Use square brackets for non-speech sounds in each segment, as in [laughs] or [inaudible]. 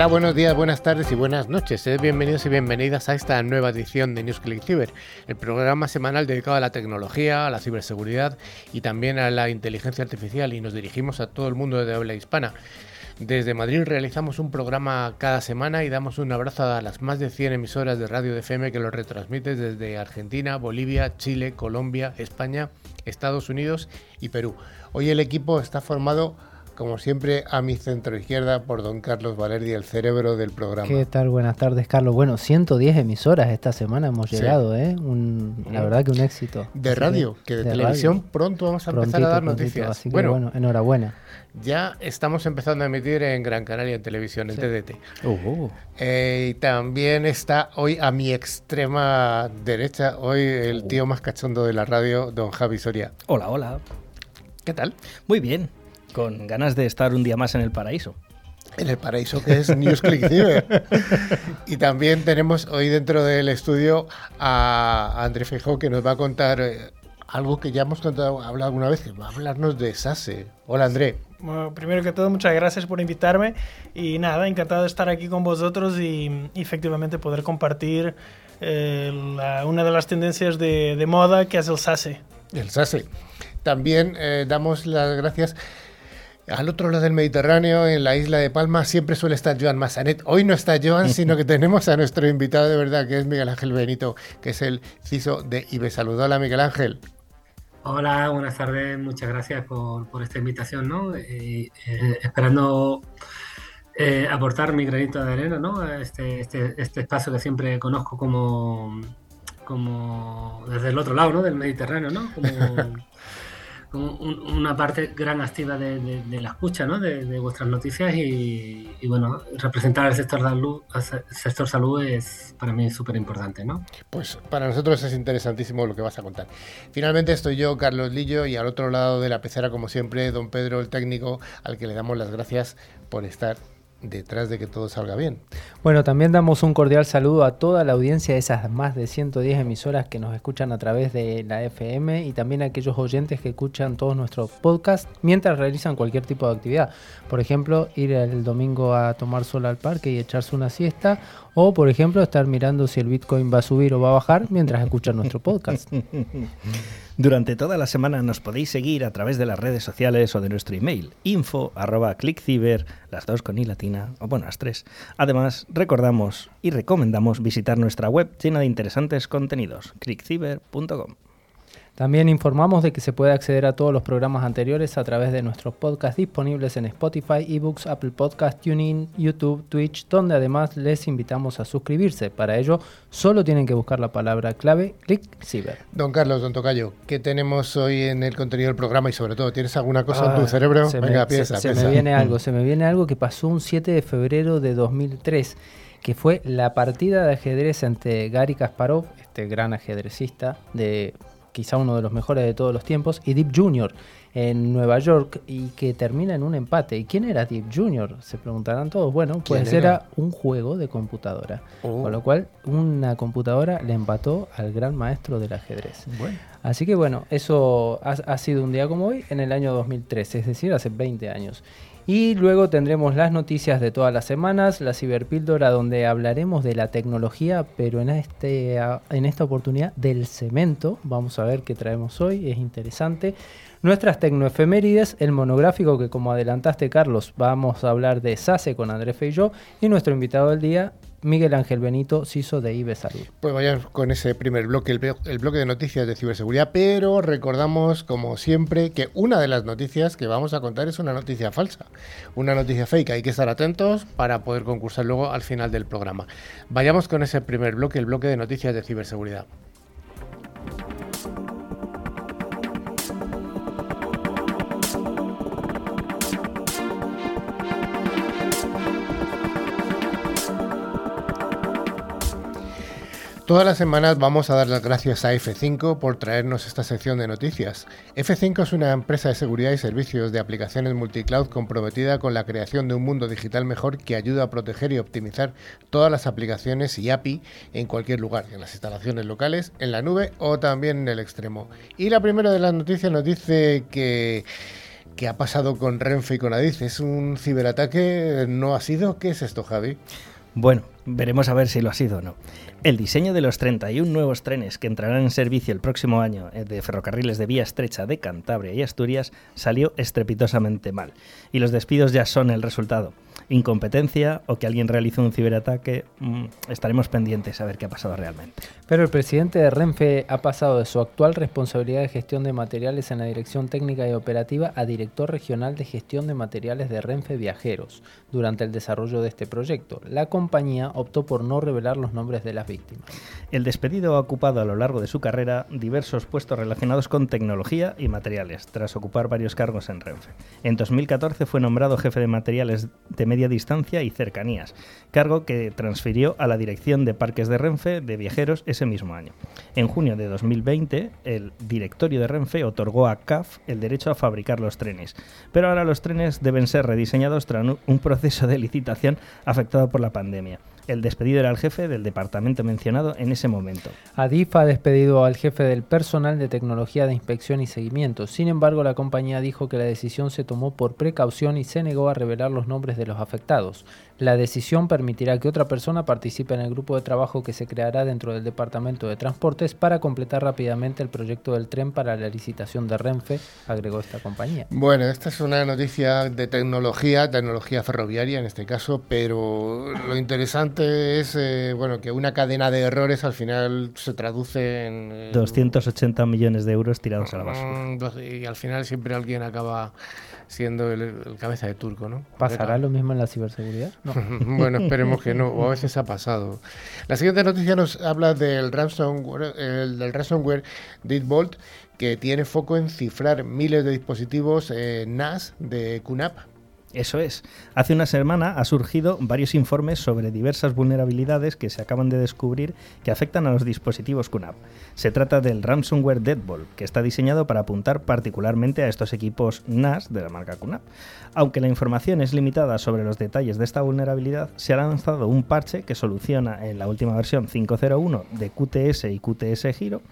Hola, buenos días, buenas tardes y buenas noches. Bienvenidos y bienvenidas a esta nueva edición de NewsClick Cyber, el programa semanal dedicado a la tecnología, a la ciberseguridad y también a la inteligencia artificial y nos dirigimos a todo el mundo de habla hispana. Desde Madrid realizamos un programa cada semana y damos un abrazo a las más de 100 emisoras de radio de FM que lo retransmiten desde Argentina, Bolivia, Chile, Colombia, España, Estados Unidos y Perú. Hoy el equipo está formado como siempre, a mi centro izquierda por don Carlos Valerdi, el cerebro del programa. ¿Qué tal? Buenas tardes, Carlos. Bueno, 110 emisoras esta semana hemos llegado, ¿eh? la verdad que un éxito. De radio, que, de, televisión pronto vamos a empezar a dar noticias. Así que bueno, enhorabuena. Ya estamos empezando a emitir en Gran Canaria en televisión, en TDT. Uh eh, y también está hoy a mi extrema derecha, hoy el uh. tío más cachondo de la radio, don Javi Soria. Hola, hola. ¿Qué tal? Muy bien con ganas de estar un día más en el paraíso. En el paraíso que es NewsClick Cyber. [laughs] y también tenemos hoy dentro del estudio a André Feijó que nos va a contar eh, algo que ya hemos contado, hablado alguna vez, que va a hablarnos de SASE. Hola André. Bueno, primero que todo, muchas gracias por invitarme y nada, encantado de estar aquí con vosotros y, efectivamente poder compartir eh, una de las tendencias de, de, moda que es el SASE. El SASE. También eh, damos las gracias al otro lado del Mediterráneo, en la isla de Palma, siempre suele estar Joan Massanet. Hoy no está Joan, [laughs] sino que tenemos a nuestro invitado de verdad, que es Miguel Ángel Benito, que es el CISO de IBE. Saludos, hola Miguel Ángel. Hola, buenas tardes, muchas gracias por, esta invitación, ¿no? Eh, eh, esperando eh, aportar mi granito de arena, ¿no? Este, este, este, espacio que siempre conozco como, como desde el otro lado, ¿no? Del Mediterráneo, ¿no? Como, [laughs] una parte gran activa de, la escucha ¿no? de, vuestras noticias y, bueno, representar al sector, salud, sector salud es para mí súper importante. ¿no? Pues para nosotros es interesantísimo lo que vas a contar. Finalmente estoy yo, Carlos Lillo, y al otro lado de la pecera, como siempre, don Pedro, el técnico, al que le damos las gracias por estar detrás de que todo salga bien. Bueno, también damos un cordial saludo a toda la audiencia de esas más de 110 emisoras que nos escuchan a través de la FM y también a aquellos oyentes que escuchan todos nuestros podcasts mientras realizan cualquier tipo de actividad. Por ejemplo, ir el domingo a tomar sol al parque y echarse una siesta o, por ejemplo, estar mirando si el Bitcoin va a subir o va a bajar mientras escuchan nuestro podcast. [laughs] Durante toda la semana nos podéis seguir a través de las redes sociales o de nuestro email info arroba clickciber, las dos con i latina, o bueno, las tres. Además, recordamos y recomendamos visitar nuestra web llena de interesantes contenidos, clickciber.com. También informamos de que se puede acceder a todos los programas anteriores a través de nuestros podcasts disponibles en Spotify, eBooks, Apple Podcast, TuneIn, YouTube, Twitch, donde además les invitamos a suscribirse. Para ello, solo tienen que buscar la palabra clave Click Cyber. Don Carlos, don Tocayo, ¿qué tenemos hoy en el contenido del programa y sobre todo, ¿tienes alguna cosa en tu ah, cerebro? Venga, piensa, se, me viene algo, se me viene algo que pasó un 7 de febrero de 2003 que fue la partida de ajedrez entre Gary Kasparov, este gran ajedrecista de quizá uno de los mejores de todos los tiempos, y Deep Junior en Nueva York y que termina en un empate. ¿Y quién era Deep Junior? Se preguntarán todos. Bueno, pues era? un juego de computadora. Oh. Con lo cual, una computadora le empató al gran maestro del ajedrez. Así que bueno, eso ha, ha, sido un día como hoy en el año 2003, es decir, hace 20 años. Y luego tendremos las noticias de todas las semanas, la ciberpíldora donde hablaremos de la tecnología, pero en, este, en esta oportunidad del cemento. Vamos a ver qué traemos hoy, es interesante. Nuestras tecnoefemérides, el monográfico que como adelantaste Carlos, vamos a hablar de SASE con Andrés Feijó y nuestro invitado del día, Miguel Ángel Benito, CISO de IBE. Pues vayamos con ese primer bloque, el, bloque de noticias de ciberseguridad, pero recordamos, como siempre, que una de las noticias que vamos a contar es una noticia falsa, una noticia fake. Hay que estar atentos para poder concursar luego al final del programa. Vayamos con ese primer bloque, el bloque de noticias de ciberseguridad. Todas las semanas vamos a dar las gracias a F5 por traernos esta sección de noticias. F5 es una empresa de seguridad y servicios de aplicaciones multicloud comprometida con la creación de un mundo digital mejor que ayuda a proteger y optimizar todas las aplicaciones y API en cualquier lugar, en las instalaciones locales, en la nube o también en el extremo. Y la primera de las noticias nos dice que ¿Qué ha pasado con Renfe y con Adif? ¿Es un ciberataque? ¿No ha sido? ¿Qué es esto, Javi? Bueno, veremos a ver si lo ha sido o no. El diseño de los 31 nuevos trenes que entrarán en servicio el próximo año eh, de ferrocarriles de vía estrecha de Cantabria y Asturias salió estrepitosamente mal. Y los despidos ya son el resultado incompetencia o que alguien realizó un ciberataque, mm, estaremos pendientes a ver qué ha pasado realmente. Pero el presidente de Renfe ha pasado de su actual responsabilidad de gestión de materiales en la Dirección Técnica y Operativa a director regional de gestión de materiales de Renfe Viajeros durante el desarrollo de este proyecto. La compañía optó por no revelar los nombres de las víctimas. El despedido ha ocupado a lo largo de su carrera diversos puestos relacionados con tecnología y materiales, tras ocupar varios cargos en Renfe. En 2014 fue nombrado jefe de materiales de media distancia y cercanías, cargo que transfirió a la dirección de parques de Renfe de viajeros ese mismo año. En junio de 2020, el directorio de Renfe otorgó a CAF el derecho a fabricar los trenes, pero ahora los trenes deben ser rediseñados tras un proceso de licitación afectado por la pandemia. El despedido era el jefe del departamento mencionado en ese momento. Adif ha despedido al jefe del personal de tecnología de inspección y seguimiento. Sin embargo, la compañía dijo que la decisión se tomó por precaución y se negó a revelar los nombres de los afectados. La decisión permitirá que otra persona participe en el grupo de trabajo que se creará dentro del Departamento de Transportes para completar rápidamente el proyecto del tren para la licitación de Renfe, agregó esta compañía. Bueno, esta es una noticia de tecnología, tecnología ferroviaria en este caso, pero lo interesante es eh, bueno que una cadena de errores al final se traduce en... 280 millones de euros tirados a la basura. Mm, y al final siempre alguien acaba siendo el, cabeza de turco, ¿no? ¿Pasará lo mismo en la ciberseguridad? [laughs] bueno, esperemos que no, o a veces ha pasado. La siguiente noticia nos habla del ransomware, el, del ransomware Deadbolt, que tiene foco en cifrar miles de dispositivos eh, NAS de QNAP eso es. Hace una semana ha surgido varios informes sobre diversas vulnerabilidades que se acaban de descubrir que afectan a los dispositivos QNAP. Se trata del ransomware Deadbolt, que está diseñado para apuntar particularmente a estos equipos NAS de la marca QNAP. Aunque la información es limitada sobre los detalles de esta vulnerabilidad, se ha lanzado un parche que soluciona en la última versión 5.01 de QTS y QTS Giro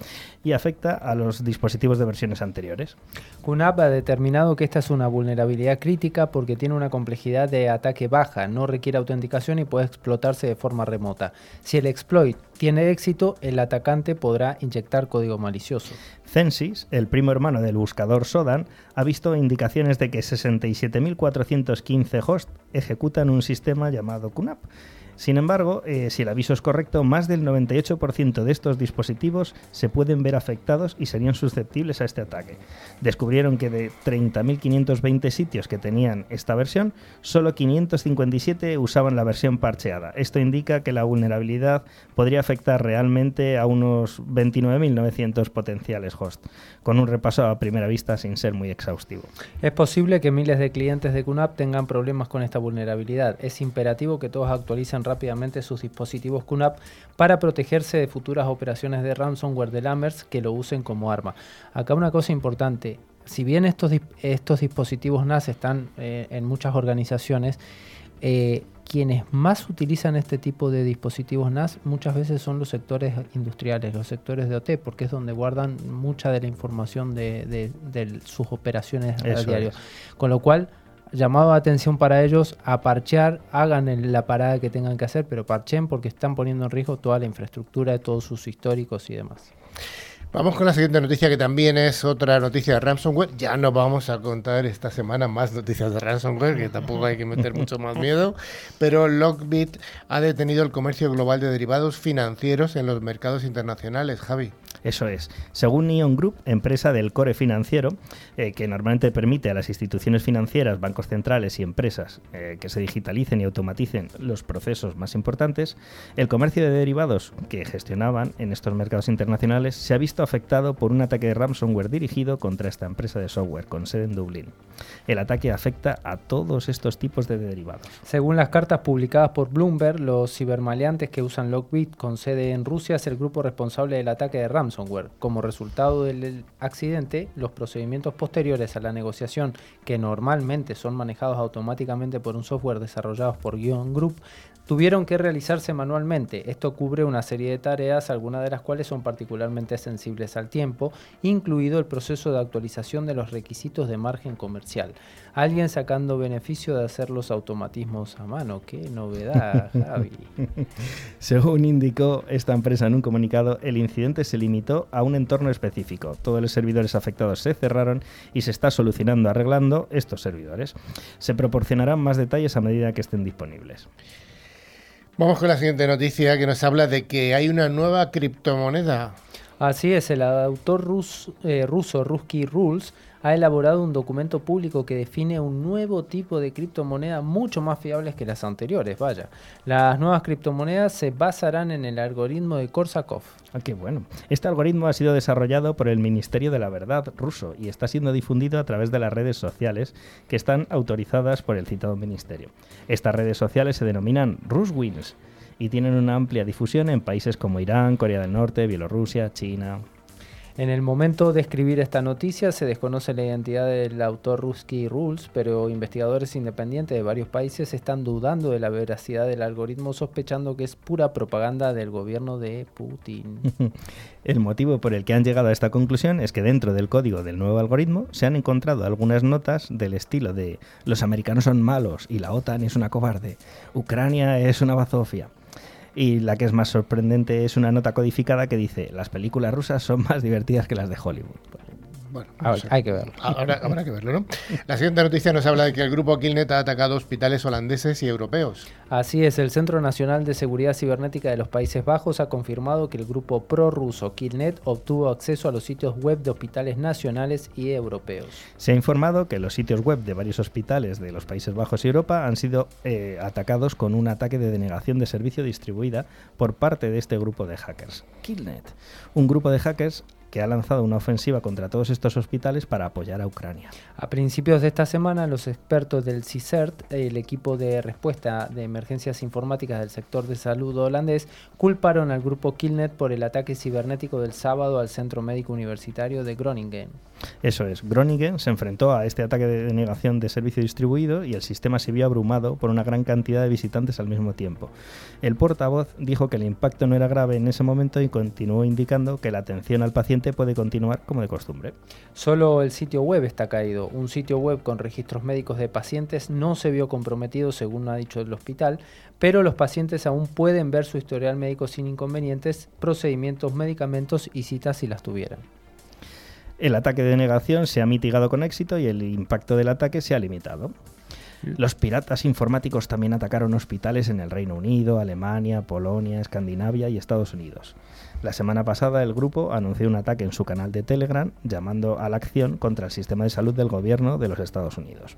y afecta a los dispositivos de versiones anteriores. QNAP ha determinado que esta es una vulnerabilidad crítica porque tiene una complejidad de ataque baja, no requiere autenticación y puede explotarse de forma remota. Si el exploit tiene éxito, el atacante podrá inyectar código malicioso. Censis, el primo hermano del buscador Sodan, ha visto indicaciones de que 67.415 hosts ejecutan un sistema llamado QNAP sin embargo, eh, si el aviso es correcto, más del 98% de estos dispositivos se pueden ver afectados y serían susceptibles a este ataque. Descubrieron que de 30.520 sitios que tenían esta versión, solo 557 usaban la versión parcheada. Esto indica que la vulnerabilidad podría afectar realmente a unos 29.900 potenciales hosts, con un repaso a primera vista sin ser muy exhaustivo. Es posible que miles de clientes de QNAP tengan problemas con esta vulnerabilidad. Es imperativo que todos actualicen rápidamente sus dispositivos QNAP para protegerse de futuras operaciones de ransomware de Lammers que lo usen como arma. Acá una cosa importante, si bien estos, estos dispositivos NAS están eh, en muchas organizaciones, eh, quienes más utilizan este tipo de dispositivos NAS muchas veces son los sectores industriales, los sectores de OT, porque es donde guardan mucha de la información de, sus operaciones a diario. Con lo cual, llamado de atención para ellos a parchear, hagan la parada que tengan que hacer, pero parchen porque están poniendo en riesgo toda la infraestructura de todos sus históricos y demás. Vamos con la siguiente noticia que también es otra noticia de ransomware. Ya no vamos a contar esta semana más noticias de ransomware, que tampoco hay que meter mucho más miedo, pero Lockbit ha detenido el comercio global de derivados financieros en los mercados internacionales, Javi. Eso es. Según Neon Group, empresa del core financiero, eh, que normalmente permite a las instituciones financieras, bancos centrales y empresas eh, que se digitalicen y automaticen los procesos más importantes, el comercio de derivados que gestionaban en estos mercados internacionales se ha visto afectado por un ataque de ransomware dirigido contra esta empresa de software con sede en Dublín. El ataque afecta a todos estos tipos de derivados. Según las cartas publicadas por Bloomberg, los cibermaleantes que usan Lockbit con sede en Rusia es el grupo responsable del ataque de ransomware Como resultado del accidente, los procedimientos posteriores a la negociación, que normalmente son manejados automáticamente por un software desarrollado por Guion Group, tuvieron que realizarse manualmente. Esto cubre una serie de tareas, algunas de las cuales son particularmente sensibles al tiempo, incluido el proceso de actualización de los requisitos de margen comercial. Alguien sacando beneficio de hacer los automatismos a mano. ¡Qué novedad, [laughs] Javi! Según indicó esta empresa en un comunicado, el incidente se limitó a un entorno específico. Todos los servidores afectados se cerraron y se está solucionando arreglando estos servidores. Se proporcionarán más detalles a medida que estén disponibles. Vamos con la siguiente noticia que nos habla de que hay una nueva criptomoneda. Así es, el autor rus, eh, ruso Rusky Rules ha elaborado un documento público que define un nuevo tipo de criptomoneda mucho más fiables que las anteriores. Vaya, las nuevas criptomonedas se basarán en el algoritmo de Korsakov. Ah, qué bueno. Este algoritmo ha sido desarrollado por el Ministerio de la Verdad ruso y está siendo difundido a través de las redes sociales que están autorizadas por el citado ministerio. Estas redes sociales se denominan Ruswins y tienen una amplia difusión en países como Irán, Corea del Norte, Bielorrusia, China. En el momento de escribir esta noticia se desconoce la identidad del autor Rusky Rules, pero investigadores independientes de varios países están dudando de la veracidad del algoritmo, sospechando que es pura propaganda del gobierno de Putin. [laughs] El motivo por el que han llegado a esta conclusión es que dentro del código del nuevo algoritmo se han encontrado algunas notas del estilo de los americanos son malos y la OTAN es una cobarde, Ucrania es una bazofia. Y la que es más sorprendente es una nota codificada que dice, las películas rusas son más [laughs] divertidas que las de Hollywood. No sé. hay que verlo. Habrá, habrá que verlo, ¿no? La siguiente noticia nos habla de que el grupo Killnet ha atacado hospitales holandeses y europeos. Así es, el Centro Nacional de Seguridad Cibernética de los Países Bajos ha confirmado que el grupo prorruso Killnet obtuvo acceso a los sitios web de hospitales nacionales y europeos. Se ha informado que los sitios web de varios hospitales de los Países Bajos y Europa han sido eh, atacados con un ataque de denegación de servicio distribuida por parte de este grupo de hackers, Killnet, un grupo de hackers que ha lanzado una ofensiva contra todos estos hospitales para apoyar a Ucrania. A principios de esta semana, los expertos del CICERT, el equipo de respuesta de emergencias informáticas del sector de salud holandés, culparon al grupo Killnet por el ataque cibernético del sábado al Centro Médico Universitario de Groningen. Eso es, Groningen se enfrentó a este ataque de denegación de servicio distribuido y el sistema se vio abrumado por una gran cantidad de visitantes al mismo tiempo. El portavoz dijo que el impacto no era grave en ese momento y continuó indicando que la atención al paciente puede continuar como de costumbre. Solo el sitio web está caído. Un sitio web con registros médicos de pacientes no se vio comprometido, según ha dicho el hospital, pero los pacientes aún pueden ver su historial médico sin inconvenientes, procedimientos, medicamentos y citas si las tuvieran. El ataque de denegación se ha mitigado con éxito y el impacto del ataque se ha limitado. Los piratas informáticos también atacaron hospitales en el Reino Unido, Alemania, Polonia, Escandinavia y Estados Unidos. La semana pasada el grupo anunció un ataque en su canal de Telegram llamando a la acción contra el sistema de salud del gobierno de los Estados Unidos.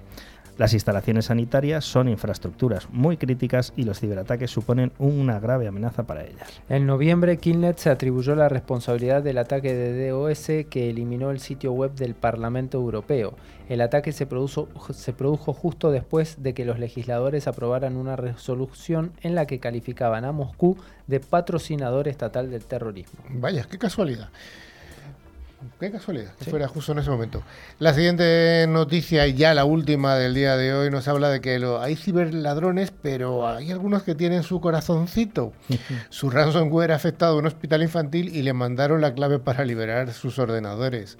Las instalaciones sanitarias son infraestructuras muy críticas y los ciberataques suponen una grave amenaza para ellas. En noviembre, Killnet se atribuyó la responsabilidad del ataque de DOS que eliminó el sitio web del Parlamento Europeo. El ataque se produjo, se produjo justo después de que los legisladores aprobaran una resolución en la que calificaban a Moscú de patrocinador estatal del terrorismo. Vaya, qué casualidad. Qué casualidad que fuera justo en ese momento. La siguiente noticia, y ya la última del día de hoy, nos habla de que lo, hay ciberladrones, pero hay algunos que tienen su corazoncito. su ransomware ha afectado a un hospital infantil y le mandaron la clave para liberar sus ordenadores.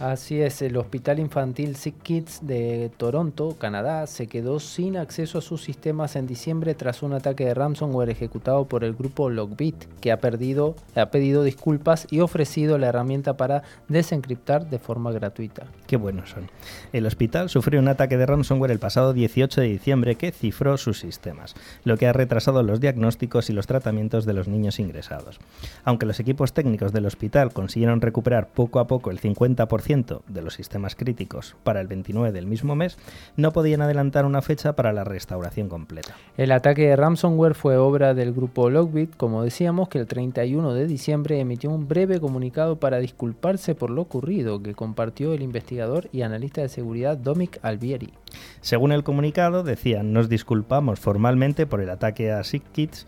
Así es, el Hospital Infantil Sick Kids de Toronto, Canadá, se quedó sin acceso a sus sistemas en diciembre tras un ataque de ransomware ejecutado por el grupo Logbit, que ha, perdido, ha pedido disculpas y ofrecido la herramienta para desencriptar de forma gratuita. Qué buenos son. El hospital sufrió un ataque de ransomware el pasado 18 de diciembre que cifró sus sistemas, lo que ha retrasado los diagnósticos y los tratamientos de los niños ingresados. Aunque los equipos técnicos del hospital consiguieron recuperar poco a poco el 50% de los sistemas críticos para el 29 del mismo mes, no podían adelantar una fecha para la restauración completa. El ataque de ransomware fue obra del grupo Logbit, como decíamos, que el 31 de diciembre emitió un breve comunicado para disculparse por lo ocurrido, que compartió el investigador y analista de seguridad Dominic Albieri. Según el comunicado, decían, nos disculpamos formalmente por el ataque a Sick Kids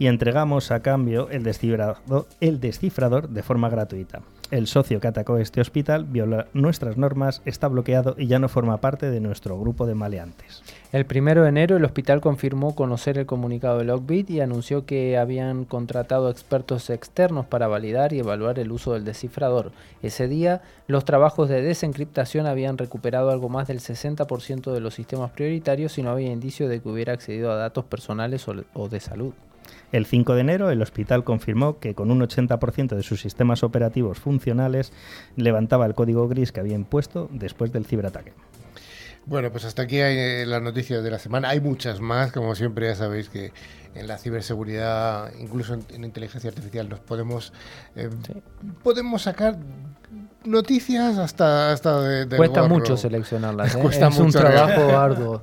y entregamos a cambio el descifrador, de forma gratuita. El socio que atacó este hospital viola nuestras normas, está bloqueado y ya no forma parte de nuestro grupo de maleantes. El primero de enero el hospital confirmó conocer el comunicado de Lockbit y anunció que habían contratado expertos externos para validar y evaluar el uso del descifrador. Ese día los trabajos de desencriptación habían recuperado algo más del 60% de los sistemas prioritarios y no había indicio de que hubiera accedido a datos personales o de salud. El 5 de enero, el hospital confirmó que con un 80% de sus sistemas operativos funcionales levantaba el código gris que había impuesto después del ciberataque. Bueno, pues hasta aquí hay eh, las noticias de la semana. Hay muchas más, como siempre ya sabéis que en la ciberseguridad, incluso en, inteligencia artificial, nos podemos eh, podemos sacar noticias hasta hasta de, cuesta mucho seleccionarlas. [laughs] ¿eh? es un trabajo [laughs] arduo.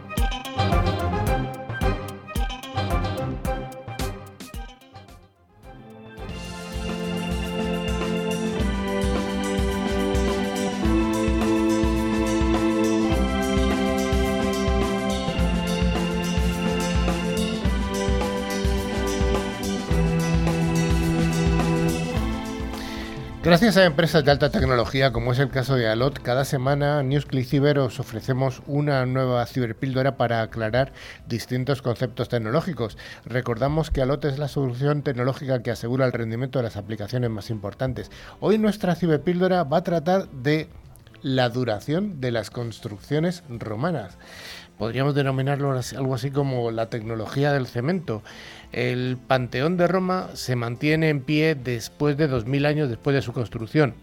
Gracias a empresas de alta tecnología, como es el caso de Alot, cada semana NewsClick Cyber os ofrecemos una nueva ciberpíldora para aclarar distintos conceptos tecnológicos. Recordamos que Alot es la solución tecnológica que asegura el rendimiento de las aplicaciones más importantes. Hoy nuestra ciberpíldora va a tratar de la duración de las construcciones romanas. Podríamos denominarlo algo así como la tecnología del cemento. El Panteón de Roma se mantiene en pie después de 2000 años después de su construcción,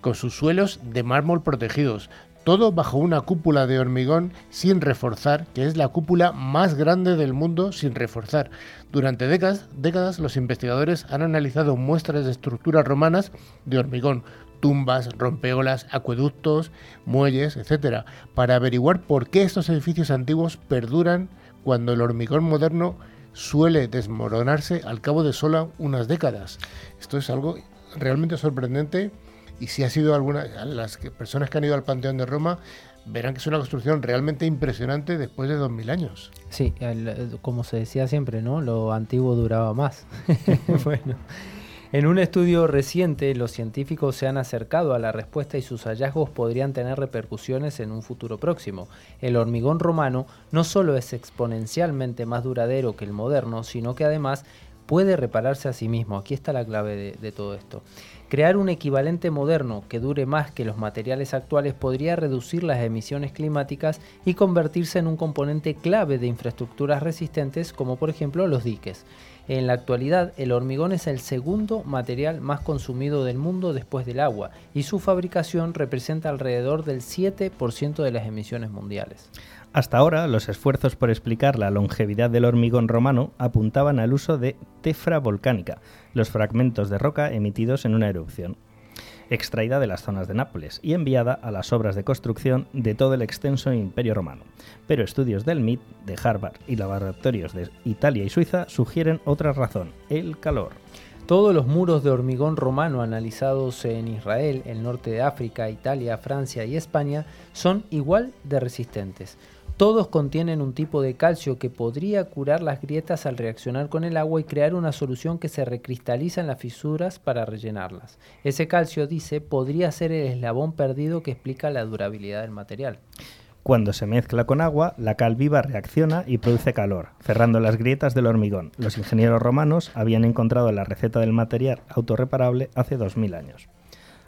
con sus suelos de mármol protegidos, todo bajo una cúpula de hormigón sin reforzar, que es la cúpula más grande del mundo sin reforzar. Durante décadas, décadas los investigadores han analizado muestras de estructuras romanas de hormigón, tumbas, rompeolas, acueductos, muelles, etc., para averiguar por qué estos edificios antiguos perduran cuando el hormigón moderno suele desmoronarse al cabo de solo unas décadas. Esto es algo realmente sorprendente y si ha sido alguna las personas que han ido al Panteón de Roma verán que es una construcción realmente impresionante después de 2000 años. Sí, como se decía siempre, ¿no? Lo antiguo duraba más. [laughs] bueno. En un estudio reciente, los científicos se han acercado a la respuesta y sus hallazgos podrían tener repercusiones en un futuro próximo. El hormigón romano no solo es exponencialmente más duradero que el moderno, sino que además puede repararse a sí mismo. Aquí está la clave de, de todo esto. Crear un equivalente moderno que dure más que los materiales actuales podría reducir las emisiones climáticas y convertirse en un componente clave de infraestructuras resistentes como por ejemplo los diques. En la actualidad, el hormigón es el segundo material más consumido del mundo después del agua y su fabricación representa alrededor del 7% de las emisiones mundiales. Hasta ahora, los esfuerzos por explicar la longevidad del hormigón romano apuntaban al uso de tefra volcánica, los fragmentos de roca emitidos en una erupción extraída de las zonas de Nápoles y enviada a las obras de construcción de todo el extenso imperio romano. Pero estudios del MIT, de Harvard y laboratorios de Italia y Suiza sugieren otra razón, el calor. Todos los muros de hormigón romano analizados en Israel, el norte de África, Italia, Francia y España son igual de resistentes. Todos contienen un tipo de calcio que podría curar las grietas al reaccionar con el agua y crear una solución que se recristaliza en las fisuras para rellenarlas. Ese calcio, dice, podría ser el eslabón perdido que explica la durabilidad del material. Cuando se mezcla con agua, la cal viva reacciona y produce calor, cerrando las grietas del hormigón. Los ingenieros romanos habían encontrado la receta del material autorreparable hace 2000 años.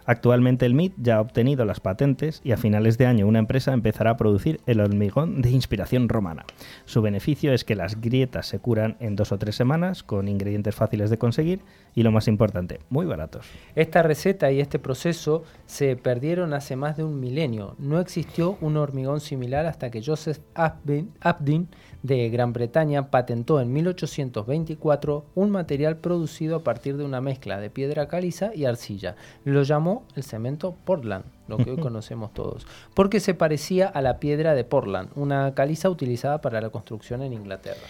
Actualmente el MIT ya ha obtenido las patentes y a finales de año una empresa empezará a producir el hormigón de inspiración romana. Su beneficio es que las grietas se curan en dos o tres semanas con ingredientes fáciles de conseguir y lo más importante, muy baratos. Esta receta y este proceso se perdieron hace más de un milenio. No existió un hormigón similar hasta que Joseph Abdin de Gran Bretaña patentó en 1824 un material producido a partir de una mezcla de piedra caliza y arcilla. Lo llamó el cemento Portland, lo que hoy [laughs] conocemos todos, porque se parecía a la piedra de Portland, una caliza utilizada para la construcción en Inglaterra.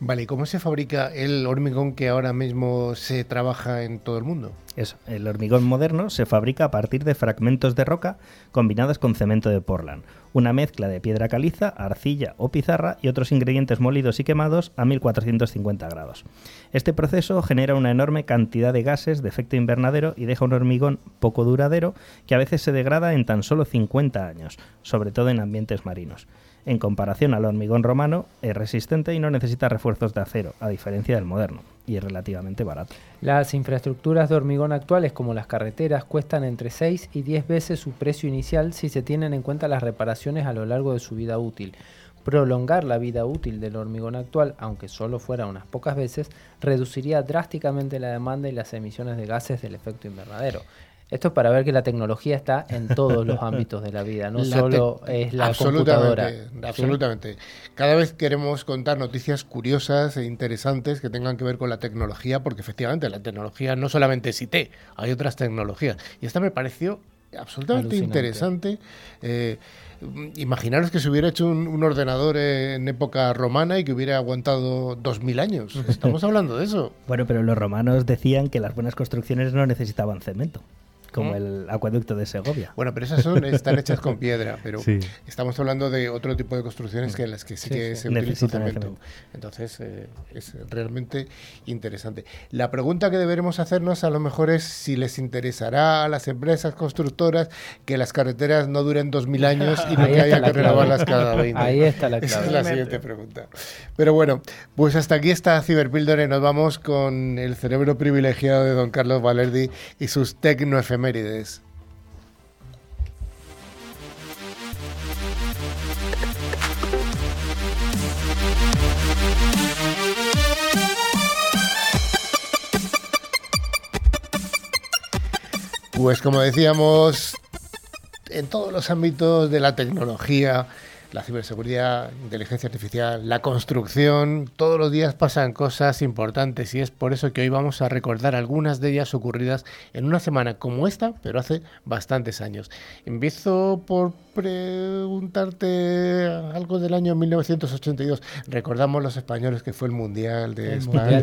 Vale, ¿y cómo se fabrica el hormigón que ahora mismo se trabaja en todo el mundo? Eso, el hormigón moderno se fabrica a partir de fragmentos de roca combinados con cemento de Portland, una mezcla de piedra caliza, arcilla o pizarra y otros ingredientes molidos y quemados a 1450 grados. Este proceso genera una enorme cantidad de gases de efecto invernadero y deja un hormigón poco duradero que a veces se degrada en tan solo 50 años, sobre todo en ambientes marinos. En comparación al hormigón romano, es resistente y no necesita refuerzos de acero, a diferencia del moderno, y es relativamente barato. Las infraestructuras de hormigón actuales, como las carreteras, cuestan entre 6 y 10 veces su precio inicial si se tienen en cuenta las reparaciones a lo largo de su vida útil. Prolongar la vida útil del hormigón actual, aunque solo fuera unas pocas veces, reduciría drásticamente la demanda y las emisiones de gases del efecto invernadero. Esto es para ver que la tecnología está en todos los ámbitos de la vida, no [laughs] solo es la computadora. Absolutamente. Cada vez queremos contar noticias curiosas e interesantes que tengan que ver con la tecnología, porque efectivamente la tecnología no solamente es IT, hay otras tecnologías. Y esta me pareció absolutamente interesante. Eh, imaginaros que se hubiera hecho un, ordenador en época romana y que hubiera aguantado 2000 años. [laughs] Estamos hablando de eso. Bueno, pero los romanos decían que las buenas construcciones no necesitaban cemento como el acueducto de Segovia. Bueno, pero esas son, están hechas con piedra, pero estamos hablando de otro tipo de construcciones que en las que sí, que se utiliza cemento. Entonces, eh, es realmente interesante. La pregunta que deberemos hacernos a lo mejor es si les interesará a las empresas constructoras que las carreteras no duren 2.000 años y [laughs] no que haya que renovarlas cada 20. Ahí está la clave. Esa es la siguiente pregunta. Pero bueno, pues hasta aquí está Ciberpíldora y nos vamos con el cerebro privilegiado de don Carlos Valerdi y sus pues como decíamos, en todos los ámbitos de la tecnología, la ciberseguridad, inteligencia artificial, la construcción, todos los días pasan cosas importantes y es por eso que hoy vamos a recordar algunas de ellas ocurridas en una semana como esta, pero hace bastantes años. Empiezo por preguntarte algo del año 1982. Recordamos los españoles que fue el Mundial de España.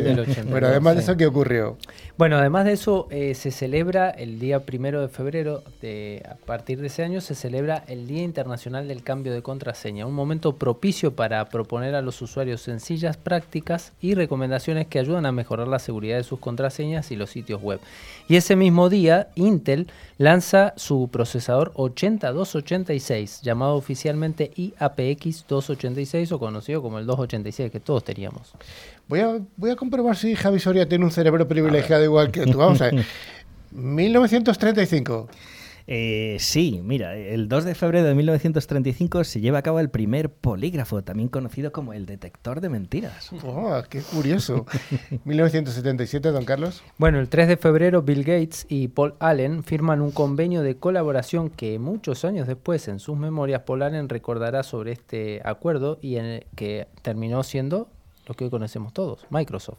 pero además de eso, ¿qué ocurrió? Bueno, además de eso, eh, se celebra el día primero de febrero, de, a partir de ese año, se celebra el Día Internacional del Cambio de Contraseña, un momento propicio para proponer a los usuarios sencillas prácticas y recomendaciones que ayudan a mejorar la seguridad de sus contraseñas y los sitios web. Y ese mismo día, Intel lanza su procesador 80286, llamado oficialmente IAPX 286 o conocido como el 286 que todos teníamos. Voy a, voy a comprobar si Javi Soria tiene un cerebro privilegiado igual que tú. Vamos a ver. [laughs] 1935. Eh, sí, mira, el 2 de febrero de 1935 se lleva a cabo el primer polígrafo, también conocido como el detector de mentiras. Oh, ¡Qué curioso! [laughs] 1977, don Carlos. Bueno, el 3 de febrero Bill Gates y Paul Allen firman un convenio de colaboración que muchos años después en sus memorias Paul Allen recordará sobre este acuerdo y en el que terminó siendo lo que hoy conocemos todos, Microsoft.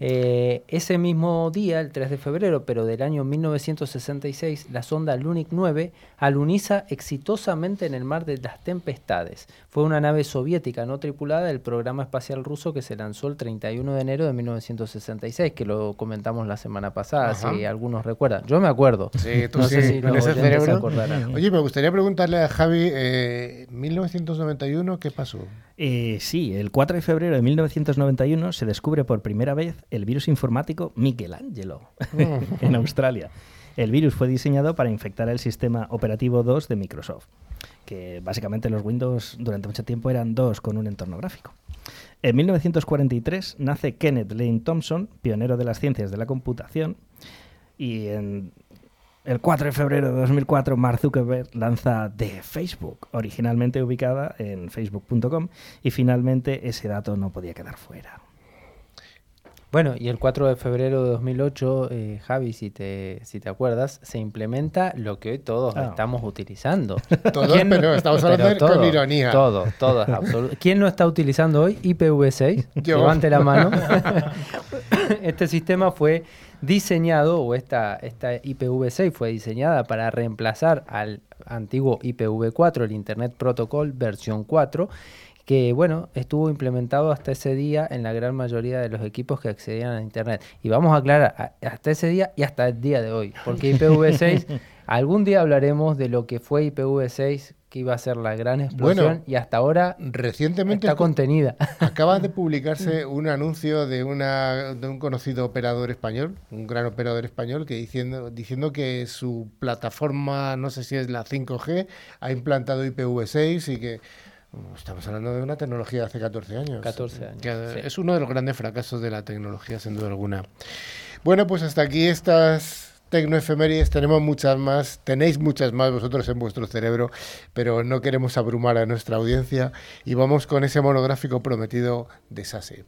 Eh, ese mismo día, el 3 de febrero, pero del año 1966, la sonda Lunik 9 aluniza exitosamente en el mar de las tempestades. Fue una nave soviética no tripulada del programa espacial ruso que se lanzó el 31 de enero de 1966, que lo comentamos la semana pasada, si algunos recuerdan. Yo me acuerdo. Sí, [laughs] tú sí, sé si ese cerebro. Oye, me gustaría preguntarle a Javi, eh, 1991, ¿qué pasó? Eh, sí, el 4 de febrero de 1991 se descubre por primera vez el virus informático Michelangelo [laughs] en Australia. El virus fue diseñado para infectar el sistema operativo 2 de Microsoft, que básicamente los Windows durante mucho tiempo eran dos con un entorno gráfico. En 1943 nace Kenneth Lane Thompson, pionero de las ciencias de la computación, y en el 4 de febrero de 2004, Mark Zuckerberg lanza The Facebook, originalmente ubicada en facebook.com, y finalmente ese dato no podía quedar fuera. Bueno, y el 4 de febrero de 2008, eh, Javi, si te, si te acuerdas, se implementa lo que hoy todos ah. estamos utilizando. [laughs] Todos, pero estamos hablando con ironía. Todo, todo, absoluto. [laughs] ¿Quién lo está utilizando hoy? IPv6. Levante la mano. [laughs] este sistema fue diseñado, o esta, esta IPv6 fue diseñada para reemplazar al antiguo IPv4, el Internet Protocol versión 4, que bueno, estuvo implementado hasta ese día en la gran mayoría de los equipos que accedían a Internet. Y vamos a aclarar, hasta ese día y hasta el día de hoy, porque [laughs] IPv6, algún día hablaremos de lo que fue IPv6, que iba a ser la gran explosión y hasta ahora recientemente está contenida. [laughs] Acaba de publicarse un anuncio de, una, de un conocido operador español, un gran operador español, que diciendo, diciendo que su plataforma, no sé si es la 5G, ha implantado IPv6 y que Estamos hablando de una tecnología de hace 14 años. 14 años. Es uno de los grandes fracasos de la tecnología, sin duda alguna. Bueno, pues hasta aquí estas tecnoefemérides, tenemos muchas más, tenéis muchas más vosotros en vuestro cerebro, pero no queremos abrumar a nuestra audiencia y vamos con ese monográfico prometido de SASE.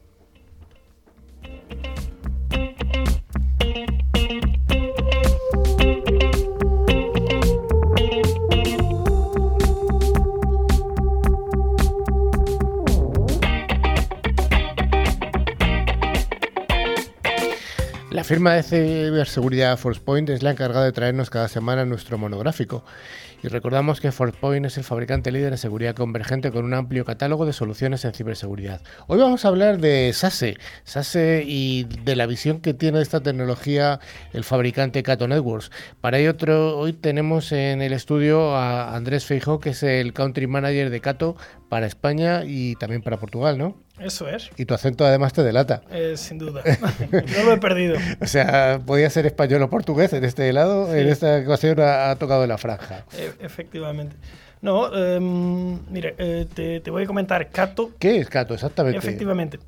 Firma de ciberseguridad ForcePoint es la encargada de traernos cada semana nuestro monográfico. Y recordamos que ForcePoint es el fabricante líder en seguridad convergente con un amplio catálogo de soluciones en ciberseguridad. Hoy vamos a hablar de SASE, SASE y de la visión que tiene esta tecnología el fabricante Cato Networks. Para ello hoy tenemos en el estudio a Andrés Feijó, que es el country manager de Cato para España y también para Portugal, ¿no? Eso es. Y tu acento además te delata. Eh, sin duda. [laughs] no lo he perdido. o sea, podía ser español o portugués en este lado. En esta ocasión ha, tocado la franja. E, efectivamente. No, em, mire, eh, te, voy a comentar. Cato. ¿Qué es Cato exactamente? Efectivamente.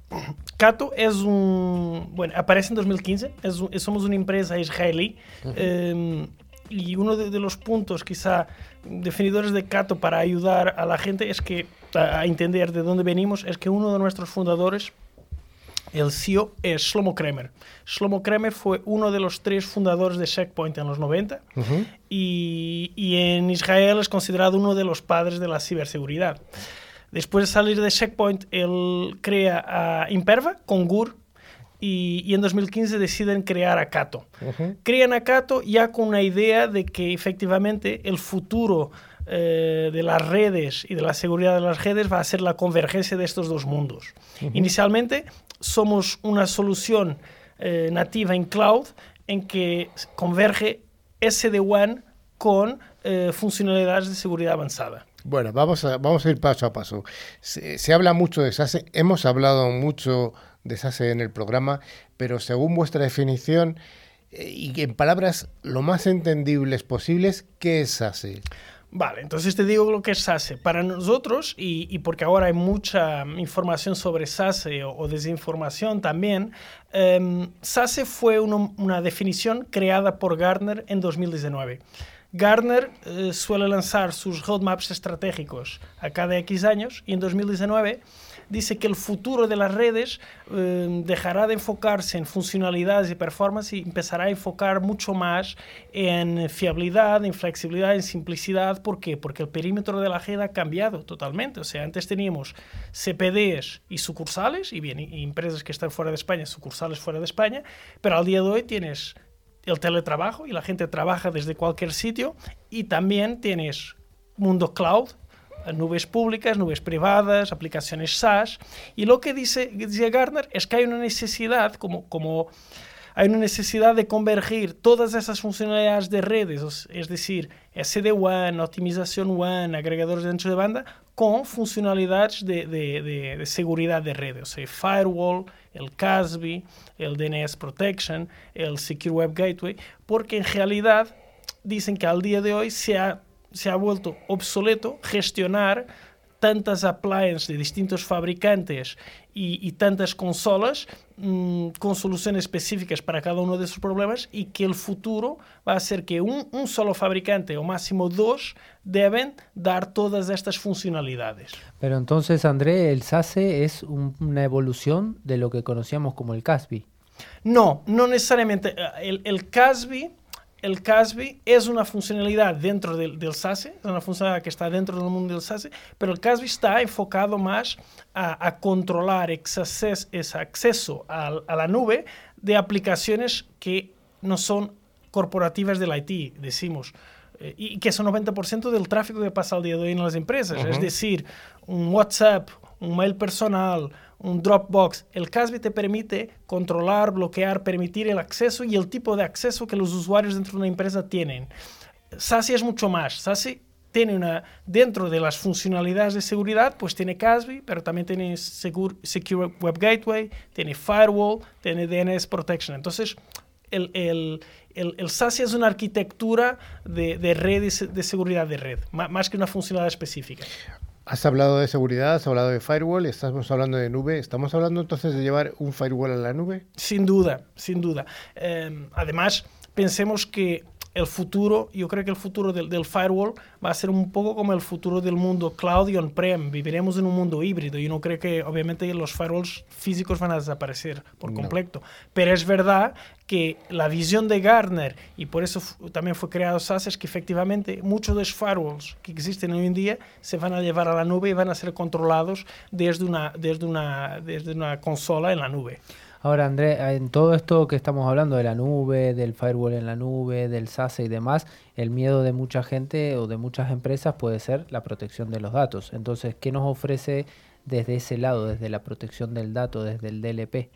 Cato es un. Bueno, aparece en 2015. Es somos una empresa israelí. Em, y uno de, de, los puntos, quizá, definidores de Cato para ayudar a la gente es que a entender de dónde venimos es que uno de nuestros fundadores, el CEO, es Shlomo Kramer. Shlomo Kramer fue uno de los tres fundadores de Checkpoint en los 90 y, y, en Israel es considerado uno de los padres de la ciberseguridad. Después de salir de Checkpoint, él crea a Imperva con GUR, y, y, en 2015 deciden crear a Cato. Crean a Cato ya con una idea de que efectivamente el futuro eh, de las redes y de la seguridad de las redes va a ser la convergencia de estos dos mundos. Inicialmente somos una solución eh, nativa en cloud en que converge SD-WAN con eh, funcionalidades de seguridad avanzada. Bueno, vamos a, vamos a ir paso a paso. Se, se, habla mucho de SASE, hemos hablado mucho de SASE en el programa, pero según vuestra definición y en palabras lo más entendibles posibles, ¿qué es SASE? Vale, entonces te digo lo que es SASE. Para nosotros, y, porque ahora hay mucha información sobre SASE o, desinformación también, em, SASE fue una definición creada por Gartner en 2019. Gartner eh, suele lanzar sus roadmaps estratégicos a cada X años y en 2019 dice que el futuro de las redes eh, dejará de enfocarse en funcionalidades y performance y empezará a enfocar mucho más en fiabilidad, en flexibilidad, en simplicidad. ¿Por qué? Porque el perímetro de la red ha cambiado totalmente. O sea, antes teníamos CPDs y sucursales, y bien, empresas que están fuera de España, sucursales fuera de España, pero al día de hoy tienes el teletrabajo y la gente trabaja desde cualquier sitio y también tienes mundo cloud nubes públicas, nubes privadas, aplicaciones SaaS. Y lo que dice, dice Gartner es que hay una necesidad, como, como hay una necesidad de convergir todas esas funcionalidades de redes, es decir, SD-WAN, optimización WAN, agregadores de ancho de banda, con funcionalidades de, de, de, seguridad de redes, o sea, firewall, el CASB, el DNS Protection, el Secure Web Gateway, porque en realidad dicen que al día de hoy se ha se ha vuelto obsoleto gestionar tantas appliances de distintos fabricantes y, tantas consolas mm, con soluciones específicas para cada uno de esos problemas y que el futuro va a ser que un, solo fabricante o máximo dos deben dar todas estas funcionalidades. Pero entonces, André, el SASE es una evolución de lo que conocíamos como el CASB. No, no necesariamente. El, el CASB el CASB es una funcionalidad dentro del, del SASE, es una funcionalidad que está dentro del mundo del SASE, pero el CASB está enfocado más a, controlar ese acceso, a, la nube de aplicaciones que no son corporativas del IT, decimos, eh, y que son 90% del tráfico que pasa al día de hoy en las empresas. Es decir, un WhatsApp, un mail personal, un Dropbox. El CASB te permite controlar, bloquear, permitir el acceso y el tipo de acceso que los usuarios dentro de una empresa tienen. SASI es mucho más. SASI tiene una, dentro de las funcionalidades de seguridad, pues tiene CASB, pero también tiene Secure, Web Gateway, tiene Firewall, tiene DNS Protection. Entonces, el, el, el, es una arquitectura de, de de seguridad de red, más que una funcionalidad específica. Has hablado de seguridad, has hablado de firewall, estamos hablando de nube. ¿Estamos hablando entonces de llevar un firewall a la nube? Sin duda, sin duda. Em, además, pensemos que el futuro, yo creo que el futuro del, del, firewall va a ser un poco como el futuro del mundo cloud y on-prem. Viviremos en un mundo híbrido. Yo no creo que, obviamente, los firewalls físicos van a desaparecer por completo. Pero es verdad que la visión de Gartner, y por eso también fue creado SAS, es que efectivamente muchos de los firewalls que existen hoy en día se van a llevar a la nube y van a ser controlados desde una, desde una, desde una consola en la nube. Ahora, André, en todo esto que estamos hablando de la nube, del firewall en la nube, del SASE y demás, el miedo de mucha gente o de muchas empresas puede ser la protección de los datos. Entonces, ¿qué nos ofrece desde ese lado, desde la protección del dato, desde el DLP?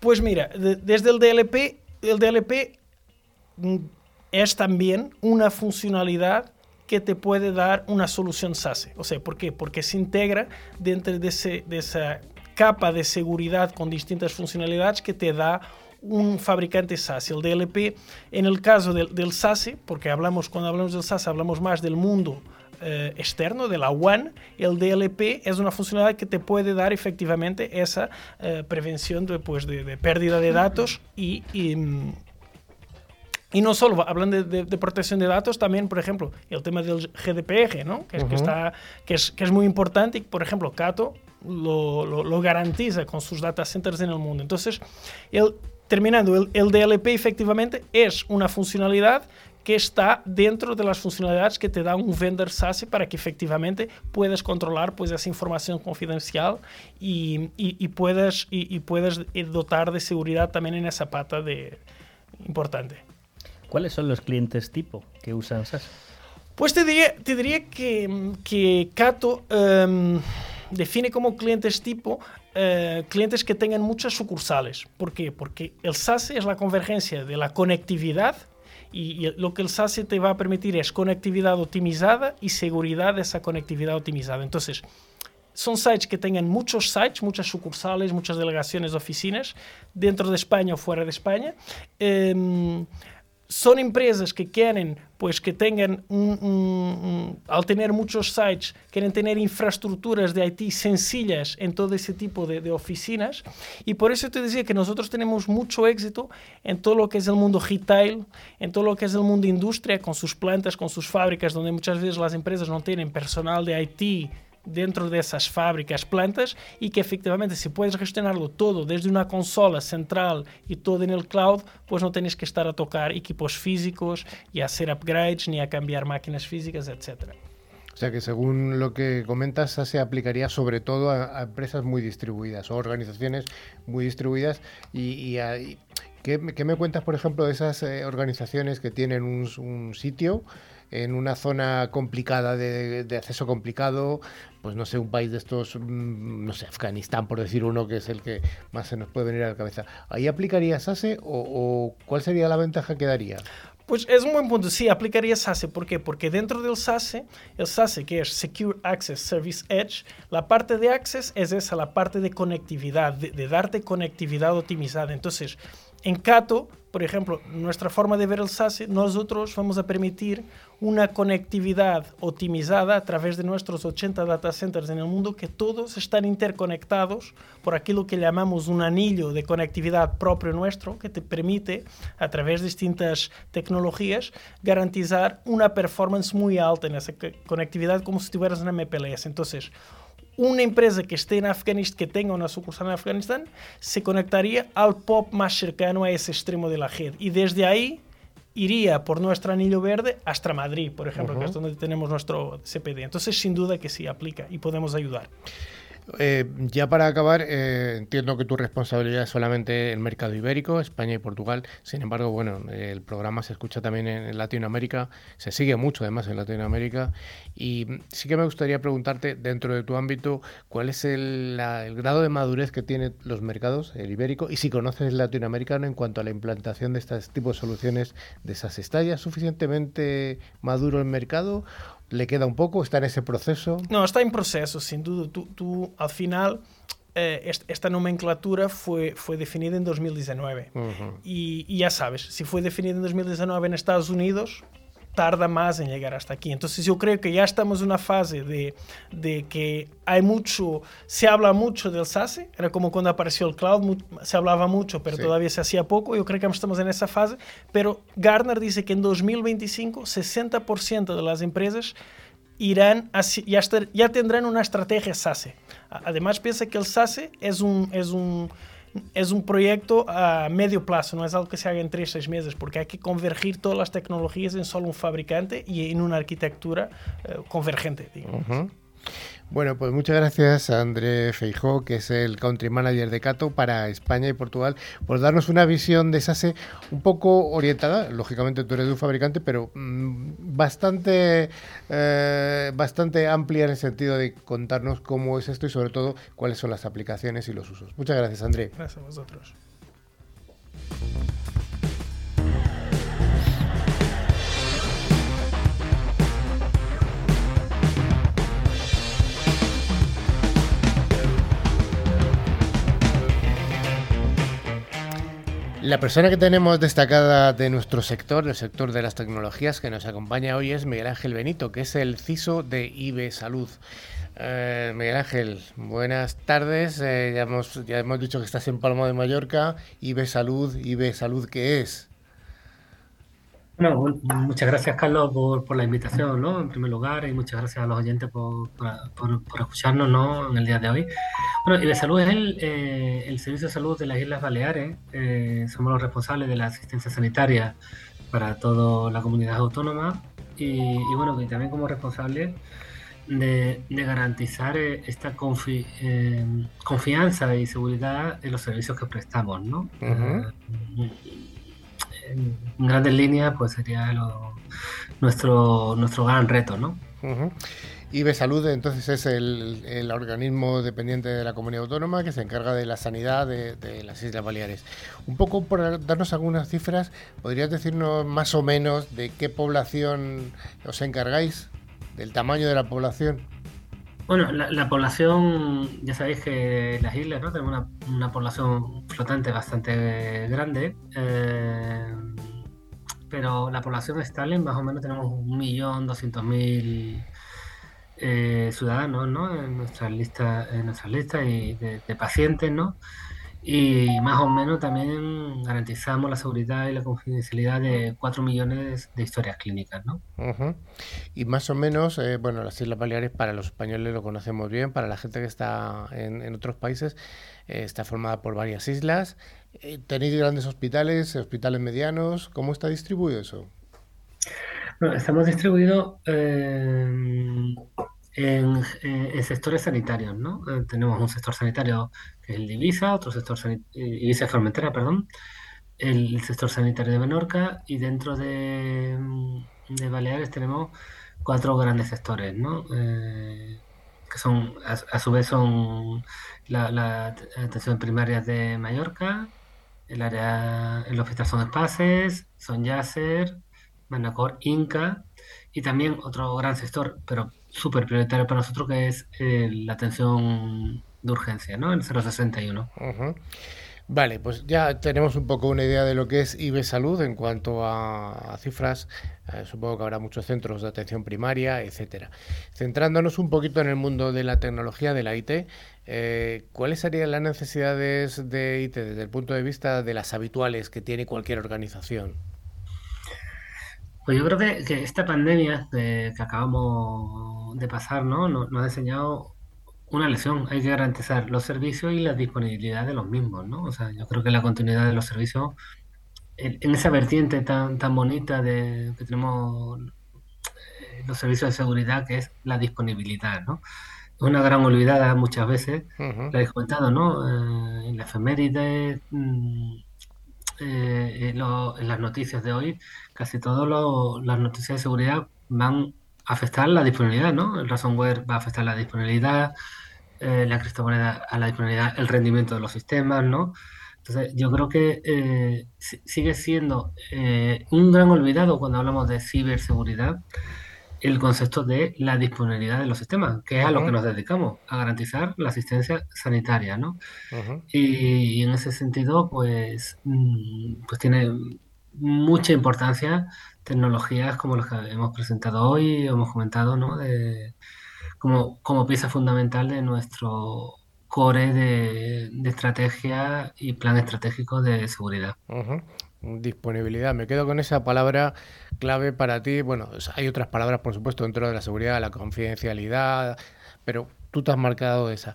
Pues mira, desde el DLP, el DLP mm, es también una funcionalidad que te puede dar una solución SASE. O sea, ¿por qué? Porque se integra dentro de, ese, de esa capa de seguridad con distintas funcionalidades que te da un fabricante SASE. El DLP, en el caso del, del SASE, porque hablamos, cuando hablamos del SASE hablamos más del mundo eh, externo, de la WAN, el DLP es una funcionalidad que te puede dar efectivamente esa eh, prevención de, pues, de, pérdida de datos y, y, no solo hablando de, protección de datos, también, por ejemplo, el tema del GDPR, ¿no? que, es, que, está, que, es, que es muy importante. Por ejemplo, Cato lo, lo, garantiza con sus data centers en el mundo. Entonces, el, terminando, el, el, DLP efectivamente es una funcionalidad que está dentro de las funcionalidades que te da un vendor SASE para que efectivamente puedas controlar pues, esa información confidencial y, y, y puedas, y, puedas dotar de seguridad también en esa pata de, importante. ¿Cuáles son los clientes tipo que usan SASE? Pues te diría, te diría que, que Cato... Em, define como clientes tipo eh, clientes que tengan muchas sucursales. ¿Por qué? Porque el SASE es la convergencia de la conectividad y, lo que el SASE te va a permitir es conectividad optimizada y seguridad de esa conectividad optimizada. Entonces, son sites que tengan muchos sites, muchas sucursales, muchas delegaciones, oficinas, dentro de España o fuera de España. Em, son empresas que quieren, pues que tengan, al tener muchos sites, quieren tener infraestructuras de IT sencillas en todo ese tipo de, de, oficinas. Y por eso te decía que nosotros tenemos mucho éxito en todo lo que es el mundo retail, en todo lo que es el mundo industria, con sus plantas, con sus fábricas, donde muchas veces las empresas no tienen personal de IT dentro de esas fábricas, plantas, y que efectivamente si puedes gestionarlo todo desde una consola central y todo en el cloud, pues no tienes que estar a tocar equipos físicos y a hacer upgrades ni a cambiar máquinas físicas, etc. O sea que según lo que comentas, se aplicaría sobre todo a, empresas muy distribuidas o organizaciones muy distribuidas y, ¿qué, me cuentas, por ejemplo, de esas eh, organizaciones que tienen un sitio en una zona complicada de, acceso complicado, pues no sé, un país de estos, mm, no sé, Afganistán, por decir uno, que es el que más se nos puede venir a la cabeza. ¿Ahí aplicaría SASE o, cuál sería la ventaja que daría? Pues es un buen punto. Sí, aplicaría SASE. ¿Por qué? Porque dentro del SASE, el SASE, que es Secure Access Service Edge, la parte de Access es esa, la parte de conectividad, de, de darte conectividad optimizada. Entonces, en Cato, por ejemplo, nuestra forma de ver el SASE, nosotros vamos a permitir una conectividad optimizada a través de nuestros 80 data centers en el mundo que todos están interconectados por aquello que llamamos un anillo de conectividad propio nuestro que te permite, a través de distintas tecnologías, garantizar una performance muy alta en esa conectividad como si estuvieras en MPLS. Entonces, una empresa que esté en Afganistán, que tenga una sucursal en Afganistán, se conectaría al POP más cercano a ese extremo de la red. Y desde ahí iría por nuestro anillo verde hasta Madrid, por ejemplo, que es donde tenemos nuestro CPD. Entonces, sin duda que sí aplica y podemos ayudar. Eh, ya para acabar, eh, entiendo que tu responsabilidad es solamente el mercado ibérico, España y Portugal. Sin embargo, bueno, el programa se escucha también en, Latinoamérica, se sigue mucho además en Latinoamérica. Y sí que me gustaría preguntarte, dentro de tu ámbito, cuál es el, grado de madurez que tienen los mercados, el ibérico, y si conoces el latinoamericano en cuanto a la implantación de este tipo de soluciones de esas estallas, suficientemente maduro el mercado ¿Le queda un poco? ¿Está en ese proceso? No, está en proceso, sin duda. Tú, tú al final, eh, esta nomenclatura fue, fue definida en 2019. y, y, ya sabes, si fue definida en 2019 en Estados Unidos, tarda más en llegar hasta aquí. Entonces yo creo que ya estamos en una fase de, de que hay mucho, se habla mucho del SASE, era como cuando apareció el cloud, se hablaba mucho, pero todavía se hacía poco, yo creo que estamos en esa fase, pero Gartner dice que en 2025 60% de las empresas irán ya, ya tendrán una estrategia SASE. Además piensa que el SASE es un, es un es un proyecto a medio plazo, no es algo que se haga en tres, seis meses, porque hay que convergir todas las tecnologías en solo un fabricante y en una arquitectura eh, convergente. Bueno, pues muchas gracias a André Feijó, que es el country manager de Cato para España y Portugal, por darnos una visión de SASE un poco orientada. Lógicamente tú eres un fabricante, pero mm, bastante, eh, bastante amplia en el sentido de contarnos cómo es esto y sobre todo cuáles son las aplicaciones y los usos. Muchas gracias, André. Gracias a vosotros. La persona que tenemos destacada de nuestro sector, del sector de las tecnologías, que nos acompaña hoy es Miguel Ángel Benito, que es el CISO de IB Salud. Eh, Miguel Ángel, buenas tardes. Eh, ya, hemos, ya hemos dicho que estás en Palma de Mallorca. IB Salud, IB Salud, ¿qué es? Bueno, muchas gracias Carlos por, por, la invitación, ¿no? En primer lugar, y muchas gracias a los oyentes por, por, por escucharnos, ¿no? En el día de hoy. Bueno, Ibesalud es el, eh, el, servicio de salud de las Islas Baleares. Eh, somos los responsables de la asistencia sanitaria para toda la comunidad autónoma y, y bueno, y también como responsable de, de garantizar eh, esta confi, confianza y seguridad en los servicios que prestamos, ¿no? En grandes líneas, pues sería nuestro, nuestro gran reto, ¿no? IBE Salud, entonces, es el, organismo dependiente de la comunidad autónoma que se encarga de la sanidad de, las Islas Baleares. Un poco por darnos algunas cifras, ¿podrías decirnos más o menos de qué población os encargáis? ¿Del tamaño de la población? Bueno, la, población, ya sabéis que las islas ¿no? tenemos una, población flotante bastante grande, eh, pero la población estable más o menos tenemos un millón doscientos mil eh, ciudadanos ¿no? en nuestra lista, en nuestra lista y de, pacientes, ¿no? Y más o menos también garantizamos la seguridad y la confidencialidad de 4 millones de historias clínicas, ¿no? Y más o menos, eh, bueno, las Islas Baleares para los españoles lo conocemos bien, para la gente que está en, otros países eh, está formada por varias islas. Eh, ¿Tenéis grandes hospitales, hospitales medianos? ¿Cómo está distribuido eso? Bueno, estamos distribuidos en, sectores sanitarios, ¿no? tenemos un sector sanitario que es el de Ibiza, otro sector eh, Ibiza Formentera, perdón, el sector sanitario de Menorca y dentro de, de Baleares tenemos cuatro grandes sectores, ¿no? Eh, que son, a, su vez son la, atención primaria de Mallorca, el área, el hospital son Espaces, son Yasser, Manacor, Inca y también otro gran sector, pero súper prioritario para nosotros, que es eh, la atención de urgencia, ¿no? El 061. Vale, pues ya tenemos un poco una idea de lo que es IB Salud en cuanto a, cifras. Eh, supongo que habrá muchos centros de atención primaria, etcétera. Centrándonos un poquito en el mundo de la tecnología, de la IT, eh, ¿cuáles serían las necesidades de IT desde el punto de vista de las habituales que tiene cualquier organización? Pues yo creo que, esta pandemia que acabamos de pasar, ¿no? Nos, nos ha enseñado una lección. Hay que garantizar los servicios y la disponibilidad de los mismos, ¿no? O sea, yo creo que la continuidad de los servicios en esa vertiente tan, tan bonita de que tenemos eh, los servicios de seguridad, que es la disponibilidad, ¿no? Es una gran olvidada muchas veces, lo habéis comentado, ¿no? Eh, en la efeméride, mm, eh, en, las noticias de hoy, casi todas las noticias de seguridad van a afectar la disponibilidad, ¿no? El ransomware va a afectar la disponibilidad, la criptomoneda a la disponibilidad, el rendimiento de los sistemas, ¿no? Entonces, yo creo que eh, sigue siendo eh, un gran olvidado cuando hablamos de ciberseguridad el concepto de la disponibilidad de los sistemas, que es a lo que nos dedicamos, a garantizar la asistencia sanitaria, ¿no? y, en ese sentido, pues, mm, pues tiene mucha importancia tecnologías como las que hemos presentado hoy, hemos comentado, ¿no? De, como, como pieza fundamental de nuestro core de, estrategia y plan estratégico de seguridad. Disponibilidad. Me quedo con esa palabra clave para ti. Bueno, hay otras palabras, por supuesto, dentro de la seguridad, la confidencialidad, pero tú te has marcado esa.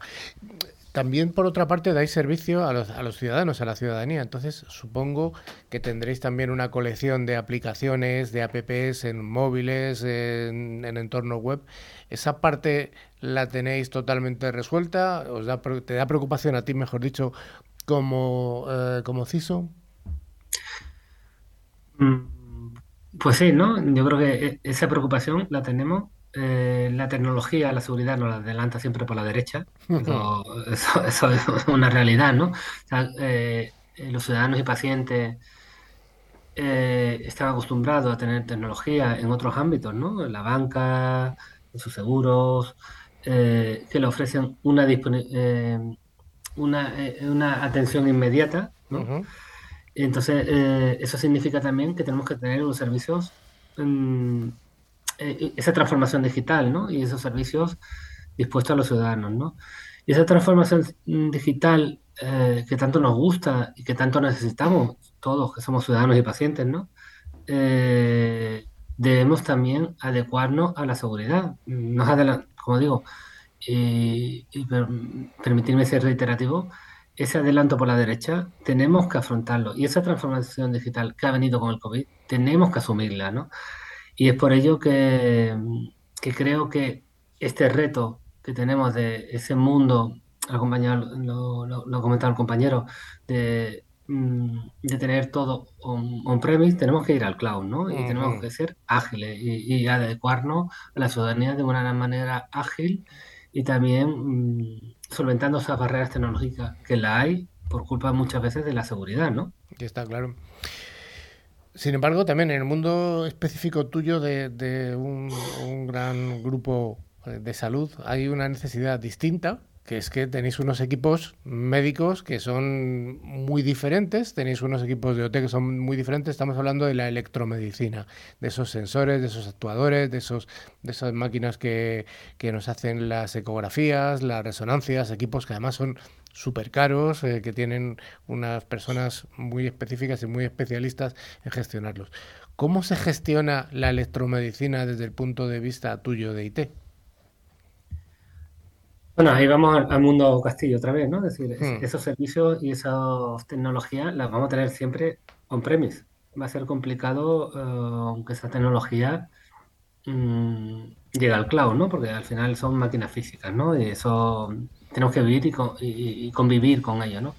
También, por otra parte, dais servicio a los, a los, ciudadanos, a la ciudadanía. Entonces, supongo que tendréis también una colección de aplicaciones, de apps en móviles, en, en entorno web. ¿Esa parte la tenéis totalmente resuelta? ¿Os da, ¿Te da preocupación a ti, mejor dicho, como, eh, como CISO? Mm, pues sí, ¿no? Yo creo que e, esa preocupación la tenemos. Eh, la tecnología, la seguridad nos la adelanta siempre por la derecha. Eso, [laughs] es una realidad, ¿no? Eh, los ciudadanos y pacientes están acostumbrados a tener tecnología en otros ámbitos, ¿no? En la banca, en sus seguros, eh, que le ofrecen una, eh, una, eh, una, atención inmediata. ¿no? Entonces, eso significa también que tenemos que tener unos servicios, mm, esa transformación digital ¿no? y esos servicios dispuestos a los ciudadanos. ¿no? Y esa transformación digital que tanto nos gusta y que tanto necesitamos, todos que somos ciudadanos y pacientes, ¿no? debemos también adecuarnos a la seguridad. Nos como digo, y permitirme ser reiterativo, ese adelanto por la derecha tenemos que afrontarlo y esa transformación digital que ha venido con el COVID tenemos que asumirla, ¿no? Y es por ello que, que creo que este reto que tenemos de ese mundo, acompañado, lo, lo, lo ha comentado el compañero, de Mm, de tener todo on-premise, tenemos que ir al cloud, ¿no? Y tenemos que ser ágiles y, adecuarnos a la ciudadanía de una manera ágil y también mm, solventando esas barreras tecnológicas que la hay por culpa muchas veces de la seguridad, ¿no? está claro. Sin embargo, también en el mundo específico tuyo de, un, un gran grupo de salud hay una necesidad distinta que es que tenéis unos equipos médicos que son muy diferentes, tenéis unos equipos de OT que son muy diferentes, estamos hablando de la electromedicina, de esos sensores, de esos actuadores, de, esos, de esas máquinas que, nos hacen las ecografías, las resonancias, equipos que además son súper caros, eh, que tienen unas personas muy específicas y muy especialistas en gestionarlos. ¿Cómo se gestiona la electromedicina desde el punto de vista tuyo de IT? Bueno, ahí vamos al, mundo castillo otra vez, ¿no? Es decir, hmm. esos servicios y esas tecnologías las vamos a tener siempre on-premise. Va a ser complicado eh, aunque esa tecnología mm, llegue al cloud, ¿no? Porque al final son máquinas físicas, ¿no? Y eso tenemos que vivir y, convivir con ello, ¿no?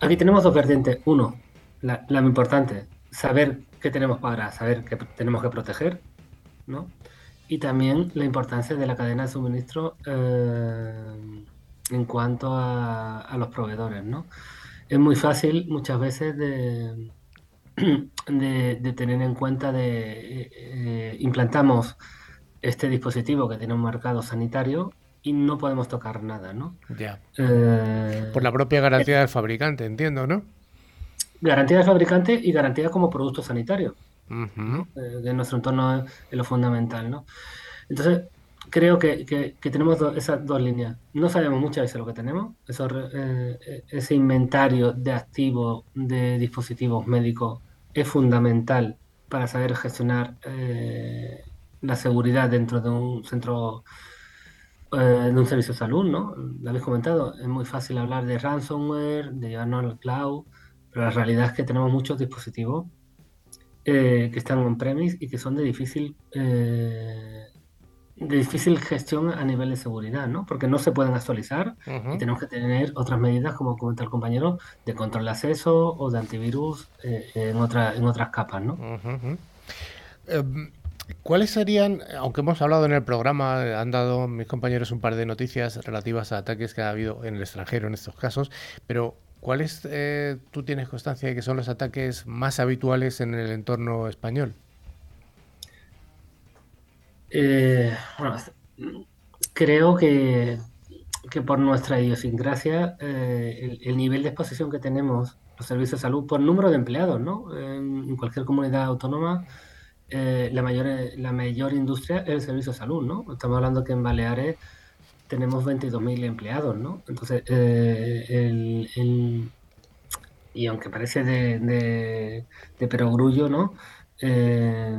Aquí tenemos dos vertientes. Uno, la, la importante, saber qué tenemos para saber qué tenemos que proteger, ¿no? Y también la importancia de la cadena de suministro eh, en cuanto a, los proveedores, ¿no? Es muy fácil muchas veces de, [clears throat] de, tener en cuenta de eh, eh, implantamos este dispositivo que tiene un marcado sanitario y no podemos tocar nada, ¿no? Ya. Por la propia garantía del fabricante, entiendo, ¿no? Garantía del fabricante y garantía como producto sanitario de nuestro entorno es, lo fundamental, ¿no? Entonces, creo que, que, tenemos esas dos líneas. No sabemos muchas veces lo que tenemos, eh, ese inventario de activos de dispositivos médicos es fundamental para saber gestionar eh, la seguridad dentro de un centro, eh, de un servicio de salud, ¿no? Lo habéis comentado, es muy fácil hablar de ransomware, de llevarnos al cloud, pero la realidad es que tenemos muchos dispositivos eh, que están on-premise y que son de difícil, eh, de difícil gestión a nivel de seguridad, ¿no? Porque no se pueden actualizar y tenemos que tener otras medidas, como comenta el compañero, de control de acceso o de antivirus eh, en, otra, en otras capas, ¿no? Em, ¿Cuáles serían, aunque hemos hablado en el programa, han dado mis compañeros un par de noticias relativas a ataques que ha habido en el extranjero en estos casos, pero ¿Cuáles eh, tú tienes constancia de que son los ataques más habituales en el entorno español? Eh, creo que, que, por nuestra idiosincrasia, eh, el, nivel de exposición que tenemos los servicios de salud por número de empleados, ¿no? En, cualquier comunidad autónoma, la, mayor, la mayor industria es el servicio de salud, ¿no? Estamos hablando que en Baleares tenemos 22.000 empleados, ¿no? Entonces, eh, el, y aunque parece de, de, perogrullo, ¿no? Eh,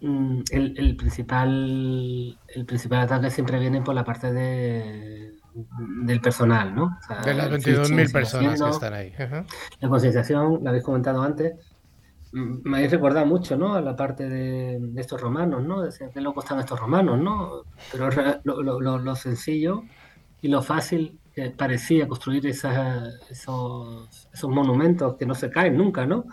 mm, el, principal el principal ataque siempre viene por la parte de, del personal, ¿no? de las 22.000 personas que están ahí. La concienciación, la habéis comentado antes, me habéis recordado mucho, ¿no? A la parte de, estos romanos, ¿no? Decían qué locos están estos romanos, ¿no? Pero lo, sencillo y lo fácil que parecía construir esas, esos, esos, monumentos que no se caen nunca, ¿no?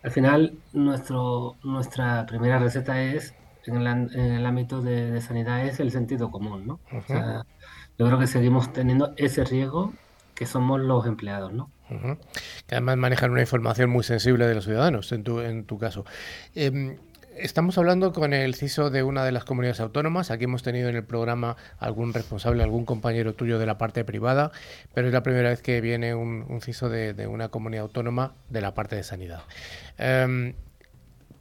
al final, nuestro, nuestra primera receta es, en el, en el ámbito de, sanidad, es el sentido común, ¿no? o sea, yo creo que seguimos teniendo ese riesgo que somos los empleados, ¿no? Que además manejan una información muy sensible de los ciudadanos, en tu, en tu caso. Em, estamos hablando con el CISO de una de las comunidades autónomas. Aquí hemos tenido en el programa algún responsable, algún compañero tuyo de la parte privada, pero es la primera vez que viene un, CISO de, una comunidad autónoma de la parte de sanidad. Em,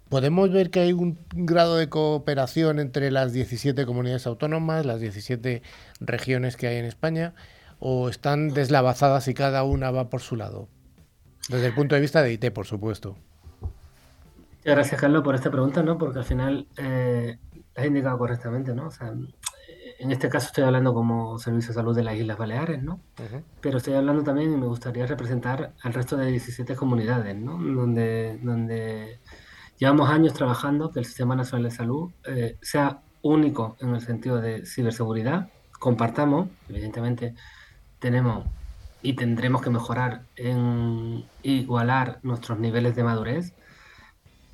podemos ver que hay un grado de cooperación entre las 17 comunidades autónomas, las 17 regiones que hay en España o están deslavazadas y cada una va por su lado? Desde el punto de vista de IT, por supuesto. Gracias, Carlos, por esta pregunta, ¿no? Porque al final eh, has indicado correctamente, ¿no? O sea, en este caso estoy hablando como Servicio de Salud de las Islas Baleares, ¿no? Pero estoy hablando también y me gustaría representar al resto de 17 comunidades, ¿no? Donde, donde llevamos años trabajando que el Sistema Nacional de Salud eh, sea único en el sentido de ciberseguridad, compartamos, evidentemente, tenemos y tendremos que mejorar en igualar nuestros niveles de madurez,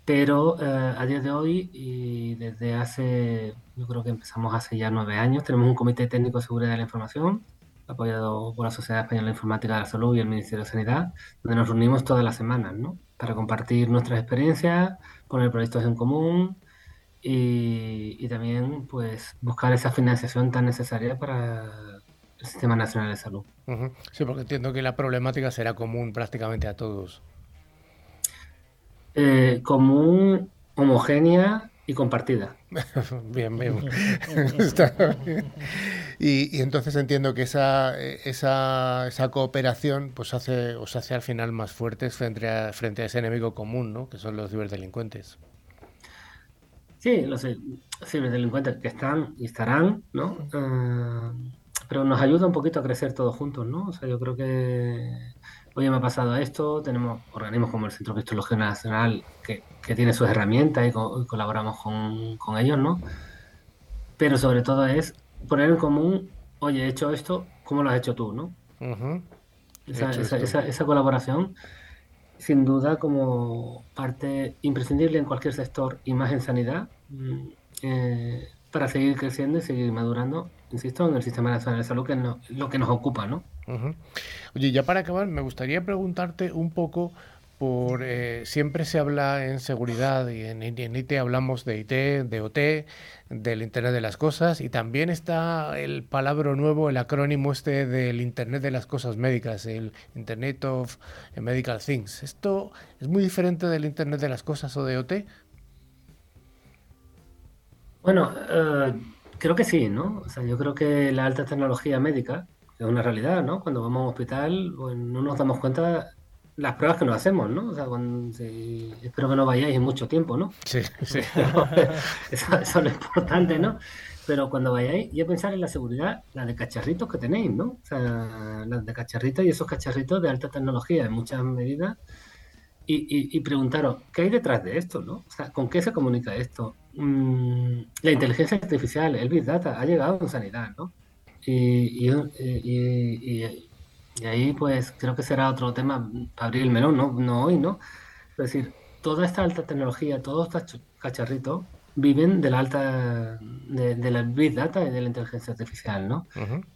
pero eh, a día de hoy y desde hace, yo creo que empezamos hace ya nueve años, tenemos un Comité Técnico de Seguridad de la Información, apoyado por la Sociedad Española de Informática de la Salud y el Ministerio de Sanidad, donde nos reunimos todas las semanas, ¿no? Para compartir nuestras experiencias, poner proyectos en común y, y también, pues, buscar esa financiación tan necesaria para Sistema Nacional de Salud. Sí, porque entiendo que la problemática será común prácticamente a todos. Eh, común, homogénea y compartida. [laughs] bien, bien. [laughs] Y, entonces entiendo que esa, esa, esa, cooperación pues hace, os hace al final más fuertes frente a, frente a ese enemigo común, ¿no? que son los ciberdelincuentes. Sí, los ciberdelincuentes que están y estarán, ¿no? Uh, pero nos ayuda un poquito a crecer todos juntos, ¿no? O sea, yo creo que hoy me ha pasado esto, tenemos organismos como el Centro de Cristología Nacional que, que, tiene sus herramientas y, colaboramos con, con, ellos, ¿no? Pero sobre todo es poner en común, oye, he hecho esto, ¿cómo lo has hecho tú, no? esa, esa, esa, colaboración, sin duda, como parte imprescindible en cualquier sector y más en sanidad, mm, eh, para seguir creciendo y seguir madurando insisto, en el Sistema Nacional de Salud, que es lo que nos ocupa, ¿no? Oye, ya para acabar, me gustaría preguntarte un poco por... Eh, siempre se habla en seguridad y en, en, IT hablamos de IT, de OT, del Internet de las Cosas y también está el palabra nuevo, el acrónimo este del Internet de las Cosas Médicas, el Internet of Medical Things. ¿Esto es muy diferente del Internet de las Cosas o de OT? Bueno, eh, Creo que sí, ¿no? O sea, yo creo que la alta tecnología médica es una realidad, ¿no? Cuando vamos a un hospital, pues no nos damos cuenta las pruebas que nos hacemos, ¿no? O sea, espero que no vayáis en mucho tiempo, ¿no? Sí, [laughs] sí. eso, es lo importante, ¿no? Pero cuando vayáis, ya pensar en la seguridad, la de cacharritos que tenéis, ¿no? O sea, las de cacharritos y esos cacharritos de alta tecnología en muchas medidas. Y, preguntaros, ¿qué hay detrás de esto, no? O sea, ¿con qué se comunica esto? Mm, la inteligencia artificial, el Big Data, ha llegado en sanidad, ¿no? Y, y, ahí, pues, creo que será otro tema para abrir el melón, ¿no? No hoy, ¿no? Es decir, toda esta alta tecnología, todos estos cacharritos, viven de la alta, de, la Big Data y de la inteligencia artificial, ¿no?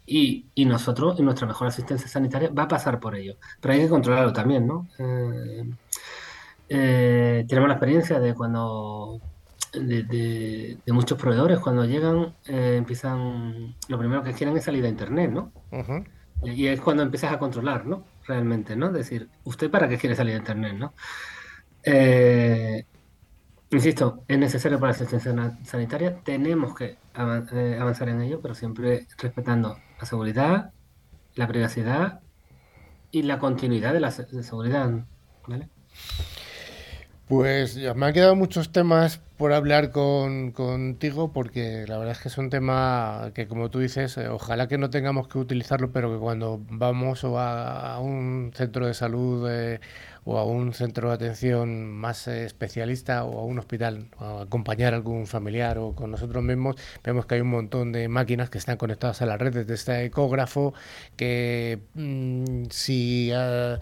y, y, nosotros, en nuestra mejor asistencia sanitaria, va a pasar por ello. Pero hay que controlarlo también, ¿no? Eh, eh, tenemos la experiencia de cuando, de, muchos proveedores, cuando llegan, eh, empiezan, lo primero que quieren es salir a Internet, ¿no? Y es cuando empiezas a controlar, ¿no? Realmente, ¿no? Es decir, ¿usted para qué quiere salir a Internet, ¿no? Eh, Insisto, es necesario para la asistencia sanitaria, tenemos que eh, avanzar en ello, pero siempre respetando la seguridad, la privacidad y la continuidad de la seguridad. ¿vale? Pues me han quedado muchos temas por hablar con, contigo porque la verdad es que es un tema que como tú dices, eh, ojalá que no tengamos que utilizarlo, pero que cuando vamos o a, un centro de salud eh, o a un centro de atención más especialista o a un hospital a acompañar a algún familiar o con nosotros mismos, vemos que hay un montón de máquinas que están conectadas a la red desde este ecógrafo que mm, si ah,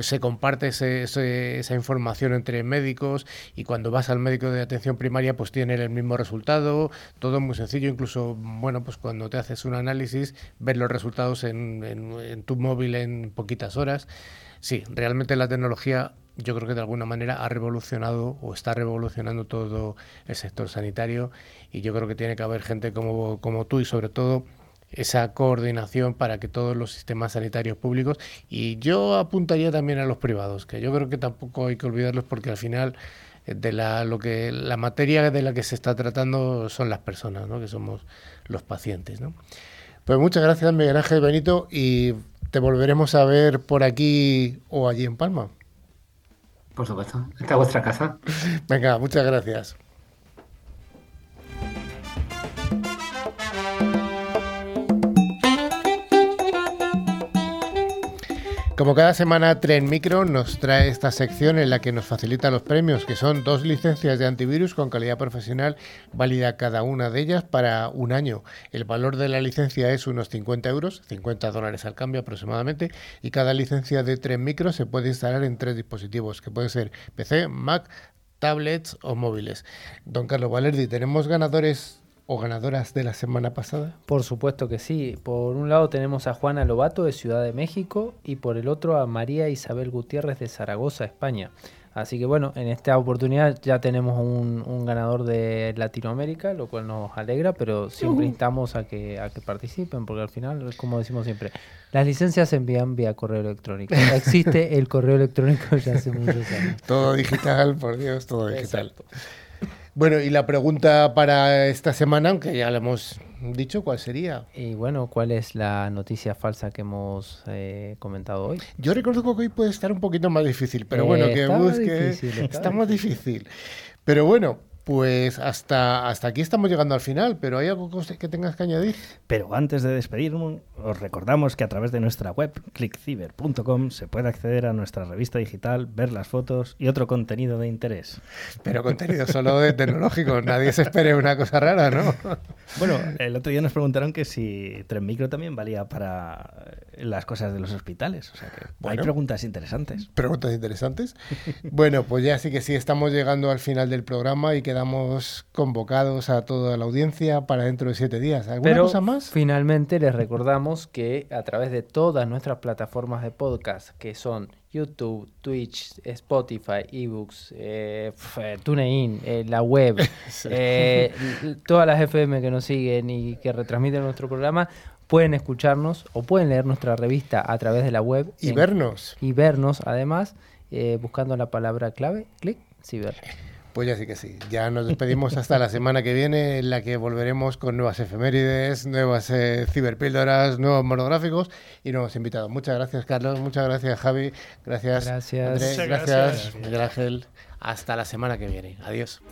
se comparte esa información entre médicos y cuando vas al médico de atención primaria pues tiene el mismo resultado, todo muy sencillo, incluso bueno pues cuando te haces un análisis ver los resultados en tu móvil en poquitas horas. Sí, realmente la tecnología yo creo que de alguna manera ha revolucionado o está revolucionando todo el sector sanitario y yo creo que tiene que haber gente como, como tú y sobre todo esa coordinación para que todos los sistemas sanitarios públicos y yo apuntaría también a los privados, que yo creo que tampoco hay que olvidarlos porque al final eh, de la lo que la materia de la que se está tratando son las personas, ¿no? que somos los pacientes, ¿no? Pues muchas gracias Miguel Ángel Benito y te volveremos a ver por aquí o allí en Palma. Por supuesto, esta es vuestra casa. [laughs] Venga, muchas gracias. Como cada semana, Tren Micro nos trae esta sección en la que nos facilita los premios, que son dos licencias de antivirus con calidad profesional, válida cada una de ellas para un año. El valor de la licencia es unos 50 euros, 50 dólares al cambio aproximadamente, y cada licencia de Tren Micro se puede instalar en tres dispositivos, que pueden ser PC, Mac, tablets o móviles. Don Carlos Valerdi, ¿tenemos ganadores o ganadoras de la semana pasada? Por supuesto que sí. Por un lado tenemos a Juana Lobato de Ciudad de México y por el otro a María Isabel Gutiérrez de Zaragoza, España. Así que bueno, en esta oportunidad ya tenemos un, ganador de Latinoamérica, lo cual nos alegra, pero siempre instamos a que, a que participen, porque al final, como decimos siempre, las licencias se envían vía correo electrónico. [laughs] Existe el correo electrónico ya hace muchos años. Todo digital, por Dios, todo digital. Bueno, y la pregunta para esta semana, aunque ya lo hemos dicho, ¿cuál sería? Y bueno, ¿cuál es la noticia falsa que hemos eh, comentado hoy? Yo recuerdo que hoy puede estar un poquito más difícil, pero bueno, que busque. está más difícil. Pero bueno, pues hasta, hasta aquí estamos llegando al final, pero ¿hay algo que tengas que añadir? Pero antes de despedirnos, os recordamos que a través de nuestra web, clickciber.com, se puede acceder a nuestra revista digital, ver las fotos y otro contenido de interés. Pero contenido solo de tecnológico, [laughs] nadie se espere una cosa rara, ¿no? Bueno, el otro día nos preguntaron que si Tren Micro también valía para las cosas de los hospitales. O sea que hay preguntas interesantes. Preguntas interesantes. bueno, pues ya sí que sí, estamos llegando al final del programa y que quedamos convocados a toda la audiencia para dentro de siete días. ¿Alguna cosa más? Finalmente les recordamos que a través de todas nuestras plataformas de podcast, que son YouTube, Twitch, Spotify, eBooks, eh, TuneIn, eh, la web, [laughs] eh, todas las FM que nos siguen y que retransmiten nuestro programa, pueden escucharnos o pueden leer nuestra revista a través de la web. Y vernos. Y vernos, además, buscando la palabra clave, clic, ciber. Pues ya sí que sí. Ya nos despedimos [laughs] hasta la semana que viene, en la que volveremos con nuevas efemérides, nuevas eh, ciberpíldoras, nuevos monográficos y nuevos invitados. Muchas gracias, Carlos. Muchas gracias, Javi. Gracias, gracias. Andrés. Gracias, Miguel Ángel. Hasta la semana que viene. Adiós.